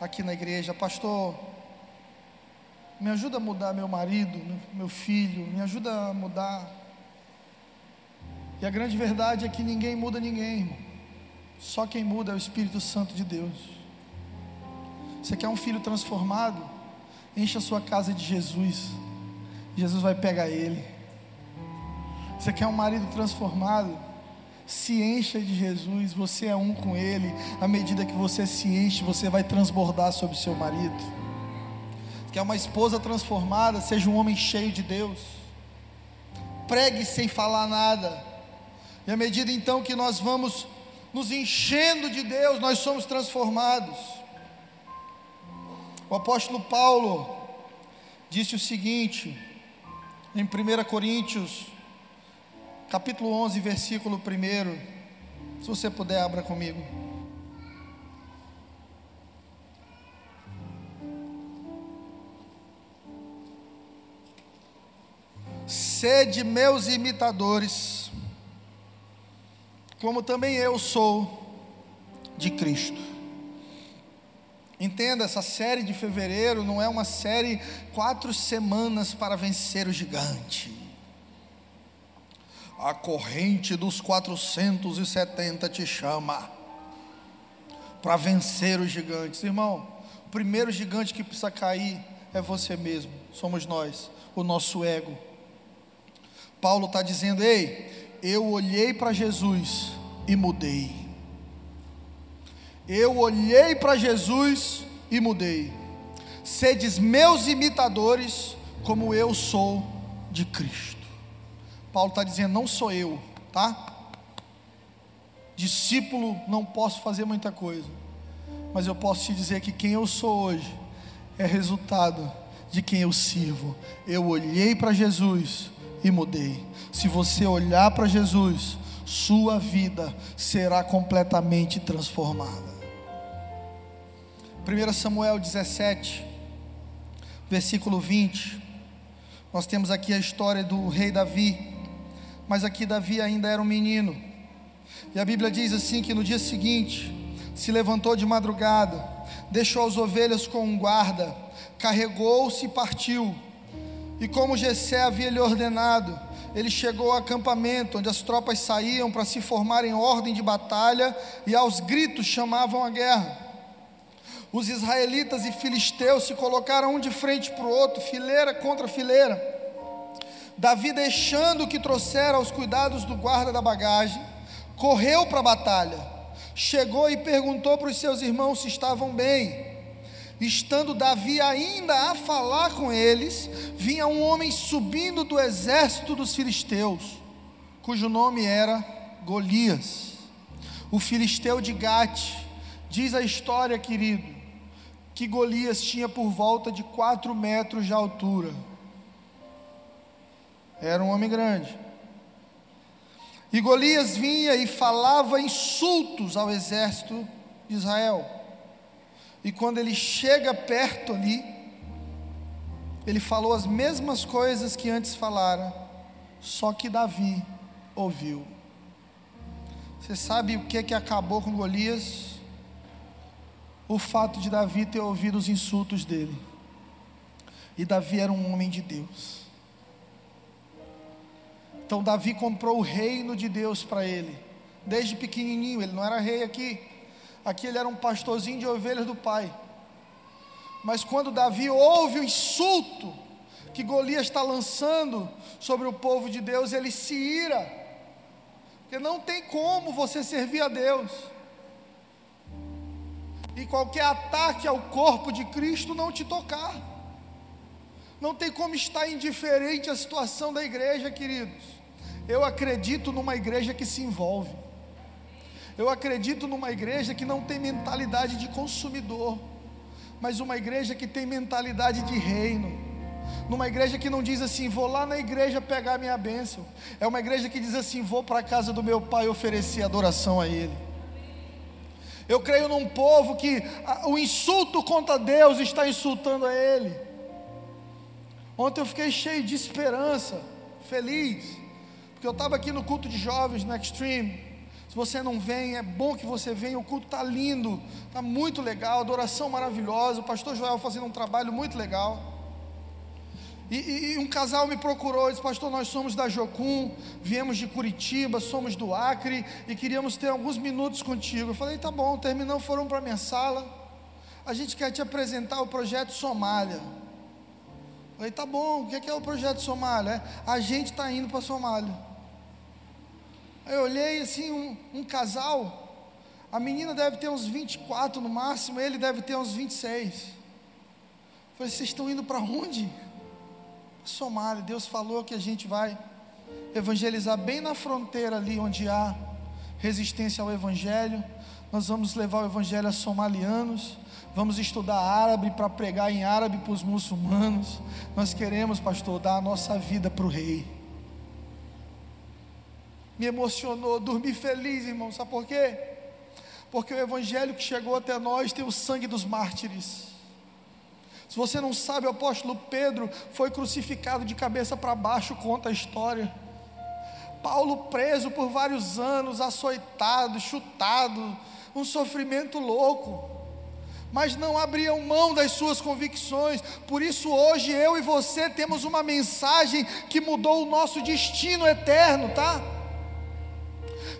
aqui na igreja, pastor, me ajuda a mudar meu marido, meu filho, me ajuda a mudar. E a grande verdade é que ninguém muda ninguém, irmão. Só quem muda é o Espírito Santo de Deus. Você quer um filho transformado? Encha a sua casa de Jesus. Jesus vai pegar ele. Você quer um marido transformado? Se encha de Jesus, você é um com ele. À medida que você se enche, você vai transbordar sobre seu marido. Quer uma esposa transformada? Seja um homem cheio de Deus. Pregue sem falar nada. E à medida então que nós vamos nos enchendo de Deus, nós somos transformados. O apóstolo Paulo disse o seguinte, em 1 Coríntios, capítulo 11, versículo 1. Se você puder, abra comigo. Sede meus imitadores, como também eu sou de Cristo. Entenda, essa série de fevereiro não é uma série quatro semanas para vencer o gigante. A corrente dos 470 te chama para vencer os gigantes. Irmão, o primeiro gigante que precisa cair é você mesmo, somos nós, o nosso ego. Paulo está dizendo: Ei, eu olhei para Jesus e mudei. Eu olhei para Jesus e mudei. Sedes meus imitadores, como eu sou de Cristo. Paulo está dizendo: não sou eu, tá? Discípulo, não posso fazer muita coisa, mas eu posso te dizer que quem eu sou hoje é resultado de quem eu sirvo. Eu olhei para Jesus e mudei. Se você olhar para Jesus, sua vida será completamente transformada. 1 Samuel 17, versículo 20, nós temos aqui a história do rei Davi, mas aqui Davi ainda era um menino, e a Bíblia diz assim: que no dia seguinte se levantou de madrugada, deixou as ovelhas com um guarda, carregou-se e partiu, e como Jessé havia lhe ordenado, ele chegou ao acampamento onde as tropas saíam para se formar em ordem de batalha e aos gritos chamavam a guerra os israelitas e filisteus se colocaram um de frente para o outro, fileira contra fileira. Davi, deixando o que trouxera aos cuidados do guarda da bagagem, correu para a batalha. Chegou e perguntou para os seus irmãos se estavam bem. Estando Davi ainda a falar com eles, vinha um homem subindo do exército dos filisteus, cujo nome era Golias, o filisteu de Gate. Diz a história, querido, que Golias tinha por volta de quatro metros de altura. Era um homem grande. E Golias vinha e falava insultos ao exército de Israel. E quando ele chega perto ali, ele falou as mesmas coisas que antes falara, só que Davi ouviu. Você sabe o que que acabou com Golias? o fato de Davi ter ouvido os insultos dele. E Davi era um homem de Deus. Então Davi comprou o reino de Deus para ele. Desde pequenininho, ele não era rei aqui. Aqui ele era um pastorzinho de ovelhas do pai. Mas quando Davi ouve o insulto que Golias está lançando sobre o povo de Deus, ele se ira. Porque não tem como você servir a Deus e qualquer ataque ao corpo de Cristo não te tocar. Não tem como estar indiferente à situação da igreja, queridos. Eu acredito numa igreja que se envolve. Eu acredito numa igreja que não tem mentalidade de consumidor, mas uma igreja que tem mentalidade de reino. Numa igreja que não diz assim, vou lá na igreja pegar minha bênção. É uma igreja que diz assim, vou para a casa do meu pai oferecer adoração a ele. Eu creio num povo que o insulto contra Deus está insultando a Ele. Ontem eu fiquei cheio de esperança, feliz, porque eu estava aqui no culto de jovens no Extreme. Se você não vem, é bom que você venha. O culto está lindo, está muito legal, adoração maravilhosa. O pastor Joel fazendo um trabalho muito legal. E, e, e, um casal me procurou disse: Pastor, nós somos da Jocum, viemos de Curitiba, somos do Acre e queríamos ter alguns minutos contigo. Eu falei: Tá bom, terminou, foram para minha sala. A gente quer te apresentar o projeto Somália. Eu falei: Tá bom, o que é, que é o projeto Somália? É, a gente está indo para Somália. Aí eu olhei assim: um, um casal. A menina deve ter uns 24 no máximo, ele deve ter uns 26. Eu falei: Vocês estão indo para onde? Somália. Deus falou que a gente vai evangelizar bem na fronteira ali onde há resistência ao evangelho. Nós vamos levar o evangelho a somalianos. Vamos estudar árabe para pregar em árabe para os muçulmanos. Nós queremos, pastor, dar a nossa vida para o rei. Me emocionou, dormi feliz, irmão. Sabe por quê? Porque o evangelho que chegou até nós tem o sangue dos mártires. Se você não sabe, o apóstolo Pedro foi crucificado de cabeça para baixo, conta a história. Paulo preso por vários anos, açoitado, chutado, um sofrimento louco. Mas não abriam mão das suas convicções. Por isso hoje eu e você temos uma mensagem que mudou o nosso destino eterno, tá?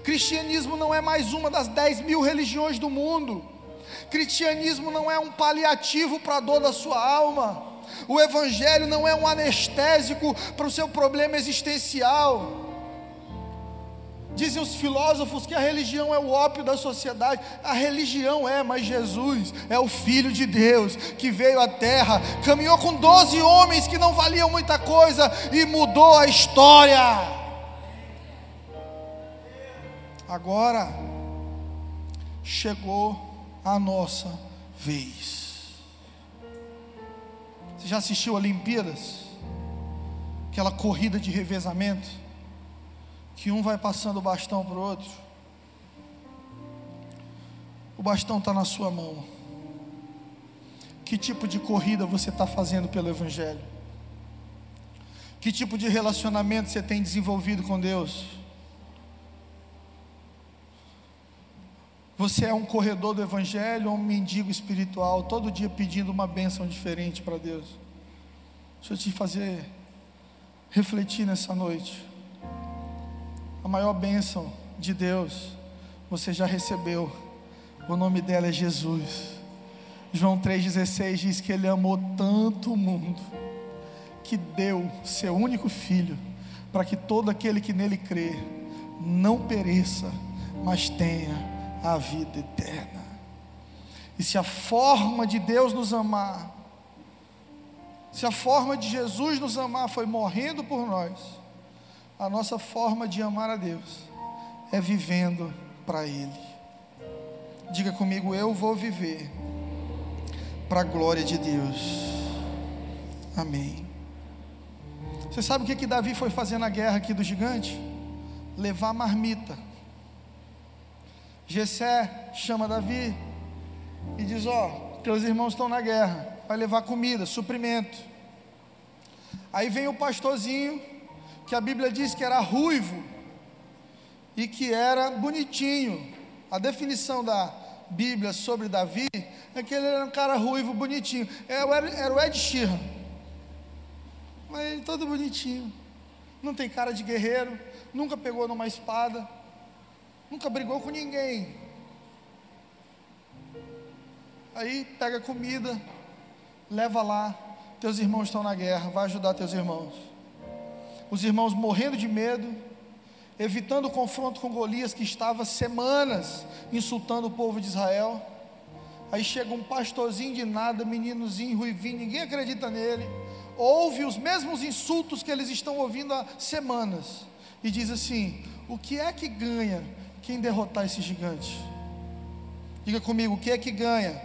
Cristianismo não é mais uma das 10 mil religiões do mundo. Cristianismo não é um paliativo para a dor da sua alma. O Evangelho não é um anestésico para o seu problema existencial. Dizem os filósofos que a religião é o ópio da sociedade. A religião é, mas Jesus é o Filho de Deus que veio à terra, caminhou com doze homens que não valiam muita coisa e mudou a história. Agora chegou a nossa vez. Você já assistiu Olimpíadas? Aquela corrida de revezamento, que um vai passando o bastão para o outro. O bastão está na sua mão. Que tipo de corrida você está fazendo pelo Evangelho? Que tipo de relacionamento você tem desenvolvido com Deus? Você é um corredor do Evangelho ou um mendigo espiritual, todo dia pedindo uma bênção diferente para Deus? Deixa eu te fazer refletir nessa noite. A maior bênção de Deus você já recebeu, o nome dela é Jesus. João 3,16 diz que Ele amou tanto o mundo, que deu seu único filho, para que todo aquele que nele crê não pereça, mas tenha a vida eterna. E se a forma de Deus nos amar, se a forma de Jesus nos amar foi morrendo por nós, a nossa forma de amar a Deus é vivendo para Ele. Diga comigo, eu vou viver para a glória de Deus. Amém. Você sabe o que, que Davi foi fazer na guerra aqui do gigante? Levar marmita. Jessé chama Davi e diz: Ó, oh, teus irmãos estão na guerra, vai levar comida, suprimento. Aí vem o pastorzinho, que a Bíblia diz que era ruivo e que era bonitinho. A definição da Bíblia sobre Davi é que ele era um cara ruivo, bonitinho. Era, era o Ed Sheeran. Mas ele todo bonitinho. Não tem cara de guerreiro, nunca pegou numa espada nunca brigou com ninguém. Aí pega comida, leva lá, teus irmãos estão na guerra, vai ajudar teus irmãos. Os irmãos morrendo de medo, evitando o confronto com Golias, que estava semanas insultando o povo de Israel. Aí chega um pastorzinho de nada, meninozinho, ruivinho, ninguém acredita nele. Ouve os mesmos insultos que eles estão ouvindo há semanas. E diz assim: O que é que ganha quem derrotar esse gigante? Diga comigo, o que é que ganha?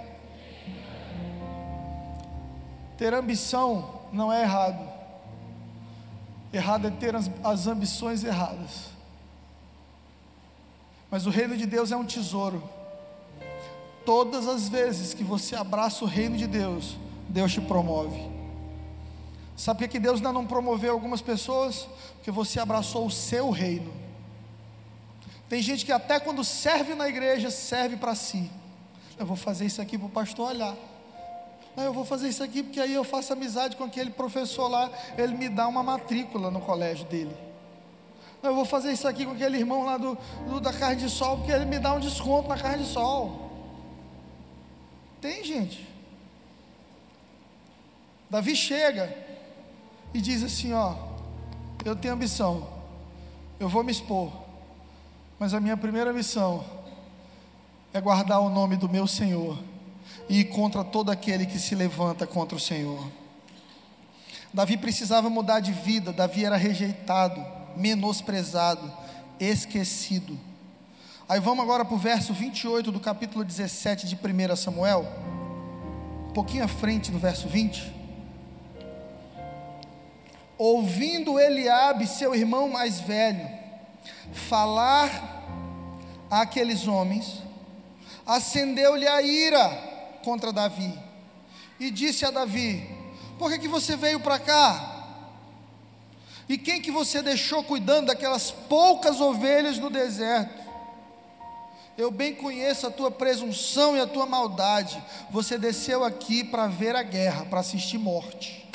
Ter ambição não é errado. Errado é ter as, as ambições erradas. Mas o reino de Deus é um tesouro. Todas as vezes que você abraça o reino de Deus, Deus te promove. Sabe por que Deus ainda não promoveu algumas pessoas? Porque você abraçou o seu reino. Tem gente que até quando serve na igreja, serve para si. Eu vou fazer isso aqui para o pastor olhar. Não, eu vou fazer isso aqui porque aí eu faço amizade com aquele professor lá, ele me dá uma matrícula no colégio dele. Não, eu vou fazer isso aqui com aquele irmão lá do, do, da carne de sol, porque ele me dá um desconto na carne de sol. Tem gente. Davi chega e diz assim: Ó, eu tenho ambição, eu vou me expor, mas a minha primeira missão é guardar o nome do meu Senhor e ir contra todo aquele que se levanta contra o Senhor. Davi precisava mudar de vida, Davi era rejeitado, menosprezado, esquecido. Aí vamos agora para o verso 28 do capítulo 17 de 1 Samuel, um pouquinho à frente do verso 20. Ouvindo Eliabe, seu irmão mais velho, falar àqueles homens, acendeu-lhe a ira contra Davi e disse a Davi: Por que, que você veio para cá? E quem que você deixou cuidando daquelas poucas ovelhas no deserto? Eu bem conheço a tua presunção e a tua maldade. Você desceu aqui para ver a guerra, para assistir morte.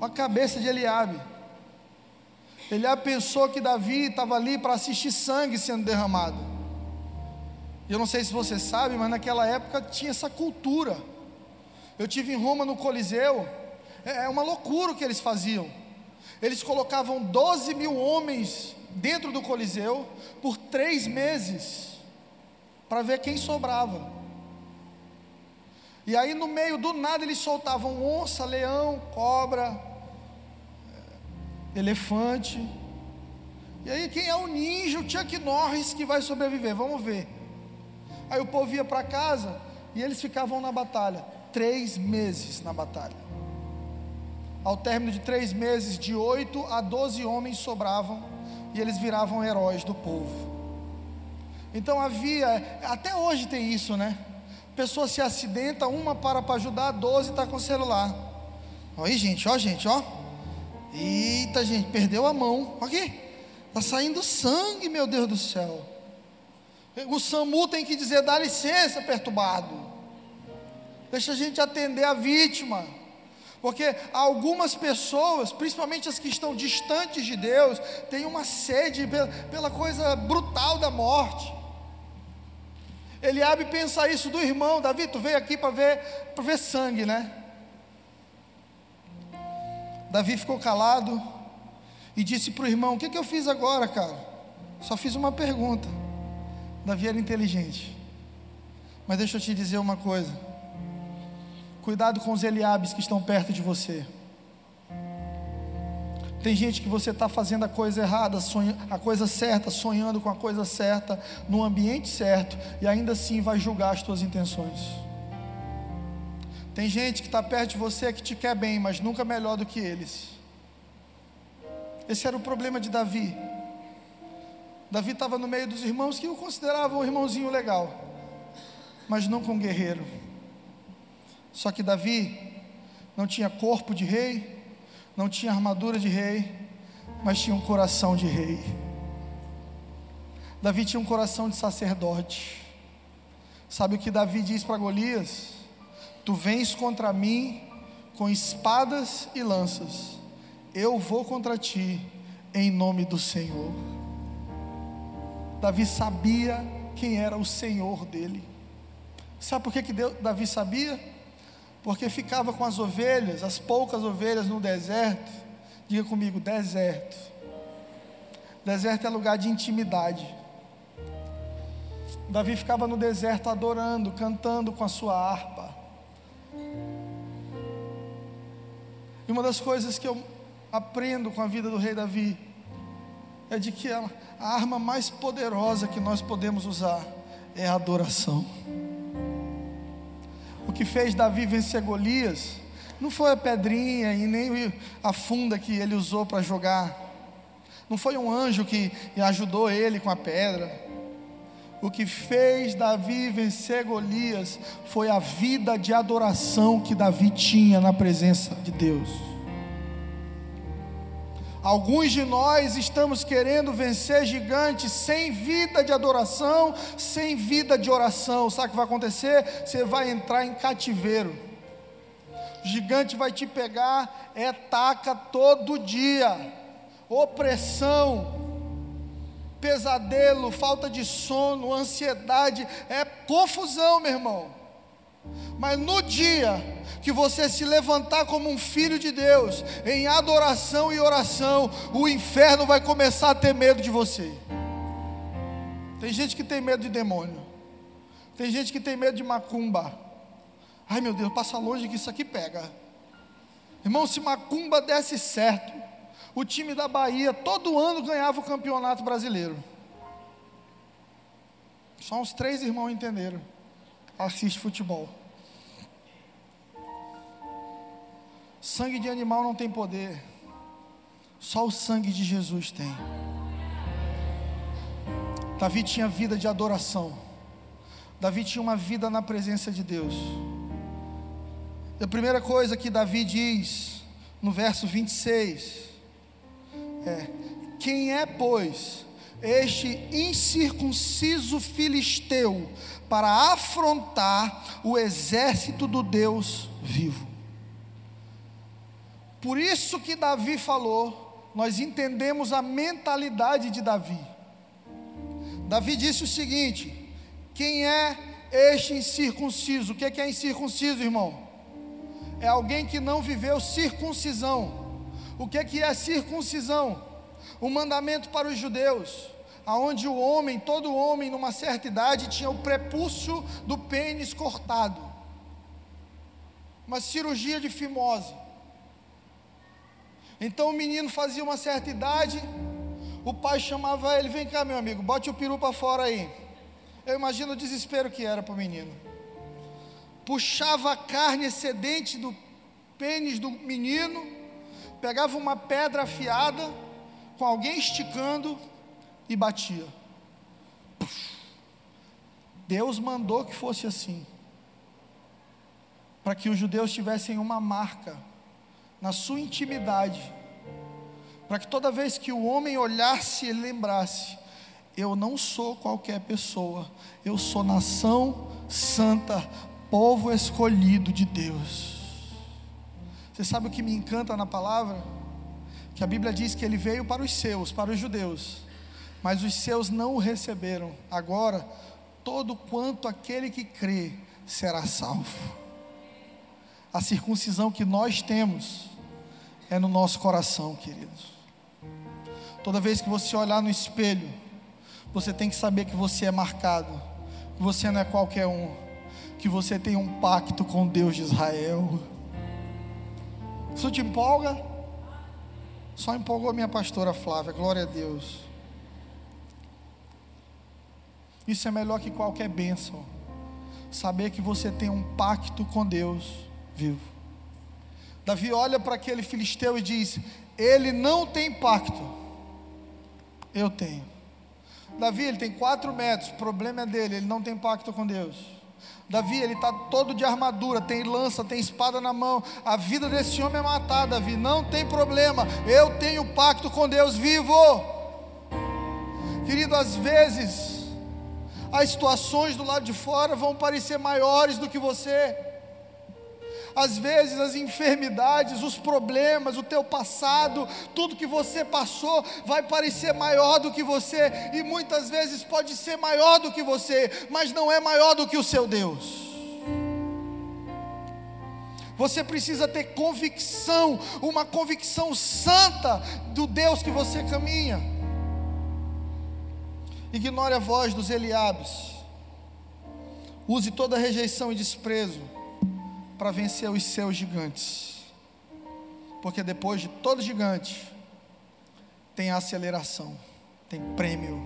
Olha a cabeça de Eliabe. Eliabe pensou que Davi estava ali para assistir sangue sendo derramado. Eu não sei se você sabe, mas naquela época tinha essa cultura. Eu tive em Roma no Coliseu. É, é uma loucura o que eles faziam. Eles colocavam 12 mil homens dentro do Coliseu por três meses para ver quem sobrava. E aí no meio do nada eles soltavam onça, leão, cobra, elefante. E aí quem é o ninja, o Chuck Norris que vai sobreviver? Vamos ver. Aí o povo ia para casa e eles ficavam na batalha, três meses na batalha. Ao término de três meses, de oito a doze homens sobravam e eles viravam heróis do povo. Então havia, até hoje tem isso, né? Pessoa se acidenta, uma para para ajudar, doze está com o celular. Olha gente, ó, gente, ó. Eita, gente, perdeu a mão. Olha aqui, está saindo sangue, meu Deus do céu. O SAMU tem que dizer: dá licença, perturbado. Deixa a gente atender a vítima. Porque algumas pessoas, principalmente as que estão distantes de Deus, têm uma sede pela, coisa brutal da morte. Eliabe pensa isso do irmão, Davi, tu veio aqui para ver, ver sangue, né? Davi ficou calado e disse para o irmão: O que, que eu fiz agora, cara? Só fiz uma pergunta. Davi era inteligente. Mas deixa eu te dizer uma coisa. Cuidado com os Eliabes que estão perto de você. Tem gente que você está fazendo a coisa errada, sonha, a coisa certa, sonhando com a coisa certa, no ambiente certo, e ainda assim vai julgar as tuas intenções. Tem gente que está perto de você que te quer bem, mas nunca melhor do que eles. Esse era o problema de Davi. Davi estava no meio dos irmãos que o consideravam um irmãozinho legal, mas não com guerreiro. Só que Davi não tinha corpo de rei, não tinha armadura de rei, mas tinha um coração de rei. Davi tinha um coração de sacerdote. Sabe o que Davi diz para Golias? Tu vens contra mim com espadas e lanças, eu vou contra ti em nome do Senhor. Davi sabia quem era o Senhor dele. Sabe por que, que Davi sabia? Porque ficava com as ovelhas, as poucas ovelhas no deserto. Diga comigo: deserto. Deserto é lugar de intimidade. Davi ficava no deserto adorando, cantando com a sua harpa. E uma das coisas que eu aprendo com a vida do rei Davi é de que a, arma mais poderosa que nós podemos usar é a adoração. O que fez Davi vencer Golias não foi a pedrinha e nem a funda que ele usou para jogar. Não foi um anjo que ajudou ele com a pedra. O que fez Davi vencer Golias foi a vida de adoração que Davi tinha na presença de Deus. Alguns de nós estamos querendo vencer gigantes sem vida de adoração, sem vida de oração. Sabe o que vai acontecer? Você vai entrar em cativeiro. O gigante vai te pegar, é taca todo dia, opressão, pesadelo, falta de sono, ansiedade, é confusão, meu irmão. Mas no dia que você se levantar como um filho de Deus, em adoração e oração, o inferno vai começar a ter medo de você. Tem gente que tem medo de demônio, tem gente que tem medo de macumba. Ai meu Deus, passa longe que isso aqui pega. Irmão, se macumba desse certo, o time da Bahia todo ano ganhava o campeonato brasileiro. Só uns três irmãos entenderam. Assiste futebol. Sangue de animal não tem poder, só o sangue de Jesus tem. Davi tinha vida de adoração, Davi tinha uma vida na presença de Deus. E a primeira coisa que Davi diz no verso 26 é: Quem é, pois, este incircunciso filisteu para afrontar o exército do Deus vivo? Por isso que Davi falou, nós entendemos a mentalidade de Davi. Davi disse o seguinte: quem é este incircunciso? O que é, é incircunciso, irmão? É alguém que não viveu circuncisão. O que é, que é circuncisão? O mandamento para os judeus, aonde o homem, todo homem numa certa idade tinha o prepúcio do pênis cortado. Uma cirurgia de fimose. Então o menino fazia uma certa idade, o pai chamava ele: vem cá, meu amigo, bote o peru para fora aí. Eu imagino o desespero que era para o menino. Puxava a carne excedente do pênis do menino, pegava uma pedra afiada, com alguém esticando e batia. Deus mandou que fosse assim, para que os judeus tivessem uma marca na sua intimidade, para que toda vez que o homem olhasse, ele lembrasse: eu não sou qualquer pessoa, eu sou nação santa, povo escolhido de Deus. Você sabe o que me encanta na palavra? Que a Bíblia diz que ele veio para os seus, para os judeus, mas os seus não o receberam. Agora, todo quanto aquele que crê será salvo. A circuncisão que nós temos é no nosso coração, queridos. Toda vez que você olhar no espelho, você tem que saber que você é marcado, que você não é qualquer um, que você tem um pacto com Deus de Israel. Isso te empolga? Só empolgou minha pastora Flávia, glória a Deus. Isso é melhor que qualquer bênção. Saber que você tem um pacto com Deus vivo. Davi olha para aquele filisteu e diz: Ele não tem pacto, eu tenho. Davi, ele tem quatro metros, o problema é dele, ele não tem pacto com Deus. Davi, ele está todo de armadura, tem lança, tem espada na mão. A vida desse homem é matar, Davi, não tem problema. Eu tenho pacto com Deus vivo. Querido, às vezes, as situações do lado de fora vão parecer maiores do que você. Às vezes as enfermidades, os problemas, o teu passado, tudo que você passou vai parecer maior do que você e muitas vezes pode ser maior do que você, mas não é maior do que o seu Deus. Você precisa ter convicção, uma convicção santa do Deus que você caminha. Ignore a voz dos Eliabes. Use toda rejeição e desprezo para vencer os seus gigantes. Porque depois de todo gigante, tem aceleração, tem prêmio.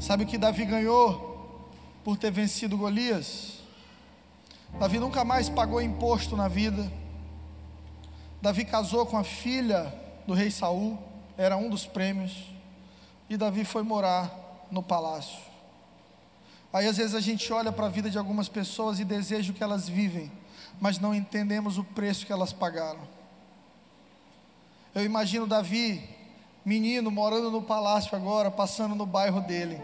Sabe o que Davi ganhou por ter vencido Golias? Davi nunca mais pagou imposto na vida. Davi casou com a filha do rei Saul, era um dos prêmios. E Davi foi morar no palácio. Aí às vezes a gente olha para a vida de algumas pessoas e deseja o que elas vivem mas não entendemos o preço que elas pagaram. Eu imagino Davi, menino, morando no palácio agora, passando no bairro dele.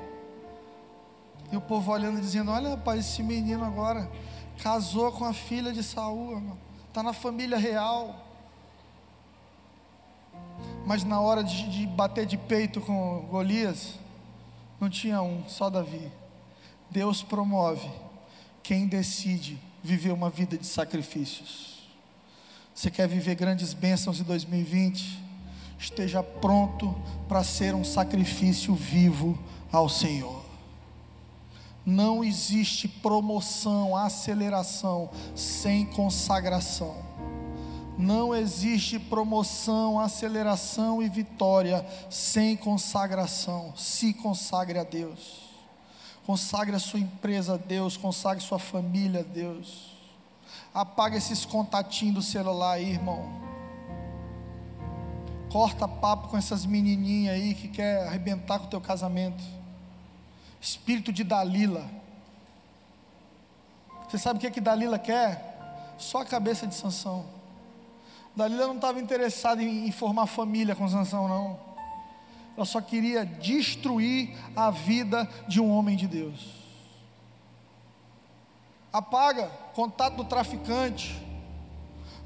E o povo olhando e dizendo: Olha, rapaz, esse menino agora casou com a filha de Saul. está na família real. Mas na hora de, de bater de peito com Golias, não tinha um, só Davi. Deus promove quem decide viver uma vida de sacrifícios. Você quer viver grandes bênçãos em 2020? Esteja pronto para ser um sacrifício vivo ao Senhor. Não existe promoção, aceleração sem consagração. Não existe promoção, aceleração e vitória sem consagração. Se consagre a Deus. Consagre a sua empresa a Deus, consagre sua família a Deus. Apaga esses contatinhos do celular aí, irmão. Corta papo com essas menininhas aí que quer arrebentar com o teu casamento. Espírito de Dalila. Você sabe o que, é que Dalila quer? Só a cabeça de Sansão. Dalila não estava interessada em, em formar família com Sansão, não. Ela só queria destruir a vida de um homem de Deus. Apaga contato do traficante,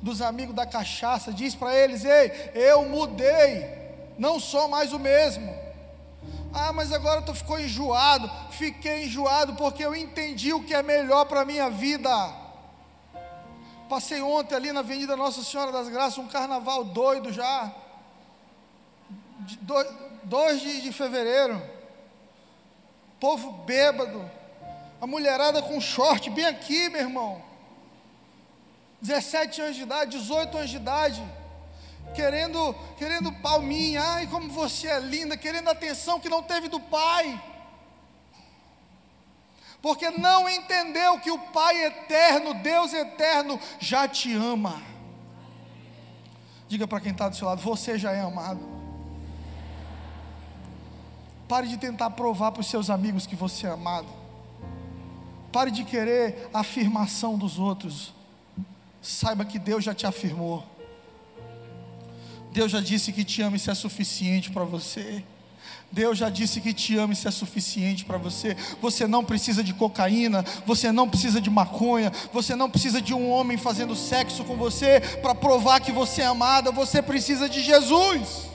dos amigos da cachaça, diz para eles: Ei, eu mudei, não sou mais o mesmo. Ah, mas agora tu ficou enjoado. Fiquei enjoado porque eu entendi o que é melhor para a minha vida. Passei ontem ali na Avenida Nossa Senhora das Graças, um carnaval doido já. 2 de, de fevereiro. Povo bêbado. A mulherada com short bem aqui, meu irmão. 17 anos de idade, 18 anos de idade querendo, querendo palminha, ai como você é linda, querendo atenção que não teve do pai. Porque não entendeu que o Pai eterno, Deus eterno, já te ama. Diga para quem está do seu lado: você já é amado. Pare de tentar provar para os seus amigos que você é amado. Pare de querer a afirmação dos outros. Saiba que Deus já te afirmou. Deus já disse que te ama e isso é suficiente para você. Deus já disse que te ama isso é suficiente para você. Você não precisa de cocaína, você não precisa de maconha, você não precisa de um homem fazendo sexo com você para provar que você é amada, você precisa de Jesus.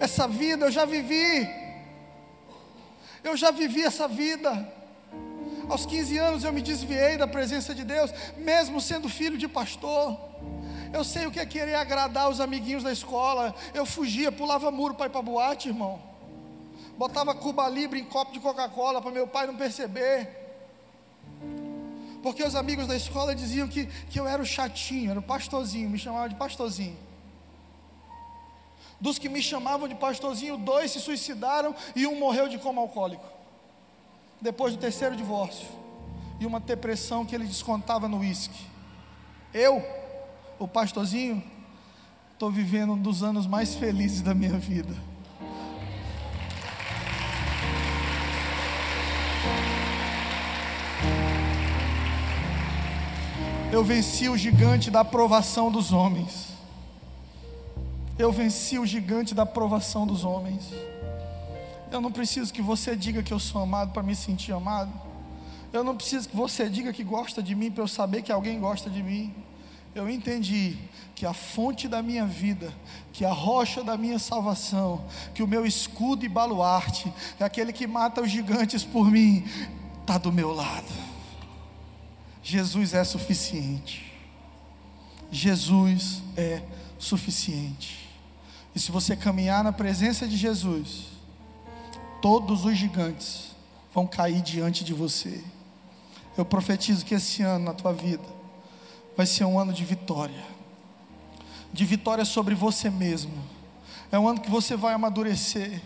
Essa vida eu já vivi, eu já vivi essa vida. Aos 15 anos eu me desviei da presença de Deus, mesmo sendo filho de pastor. Eu sei o que é querer agradar os amiguinhos da escola. Eu fugia, pulava muro para ir para boate, irmão. Botava Cuba Libre em copo de Coca-Cola para meu pai não perceber. Porque os amigos da escola diziam que, que eu era o chatinho, era o pastorzinho, me chamavam de pastorzinho. Dos que me chamavam de pastorzinho, dois se suicidaram e um morreu de coma alcoólico depois do terceiro divórcio e uma depressão que ele descontava no uísque. Eu, o pastorzinho, estou vivendo um dos anos mais felizes da minha vida. Eu venci o gigante da aprovação dos homens. Eu venci o gigante da aprovação dos homens. Eu não preciso que você diga que eu sou amado para me sentir amado. Eu não preciso que você diga que gosta de mim para eu saber que alguém gosta de mim. Eu entendi que a fonte da minha vida, que a rocha da minha salvação, que o meu escudo e baluarte, é aquele que mata os gigantes por mim, está do meu lado. Jesus é suficiente. Jesus é suficiente. E se você caminhar na presença de Jesus, todos os gigantes vão cair diante de você. Eu profetizo que esse ano na tua vida vai ser um ano de vitória, de vitória sobre você mesmo. É um ano que você vai amadurecer.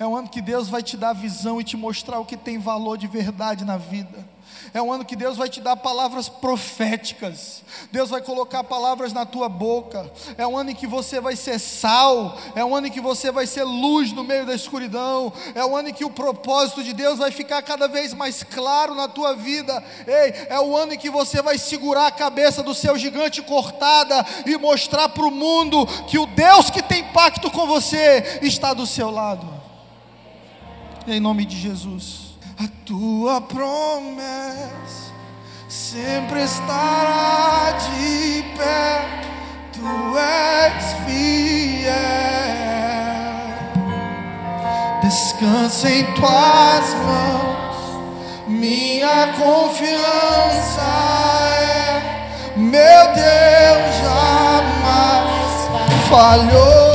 É um ano que Deus vai te dar visão e te mostrar o que tem valor de verdade na vida. É um ano que Deus vai te dar palavras proféticas. Deus vai colocar palavras na tua boca. É um ano em que você vai ser sal. É um ano em que você vai ser luz no meio da escuridão. É um ano em que o propósito de Deus vai ficar cada vez mais claro na tua vida. Ei, é o ano em que você vai segurar a cabeça do seu gigante cortada e mostrar para o mundo que o Deus que tem pacto com você está do seu lado. Em nome de Jesus a tua promessa sempre estará de pé. Tu és fiel. Descansa em tuas mãos, minha confiança é, meu Deus jamais falhou.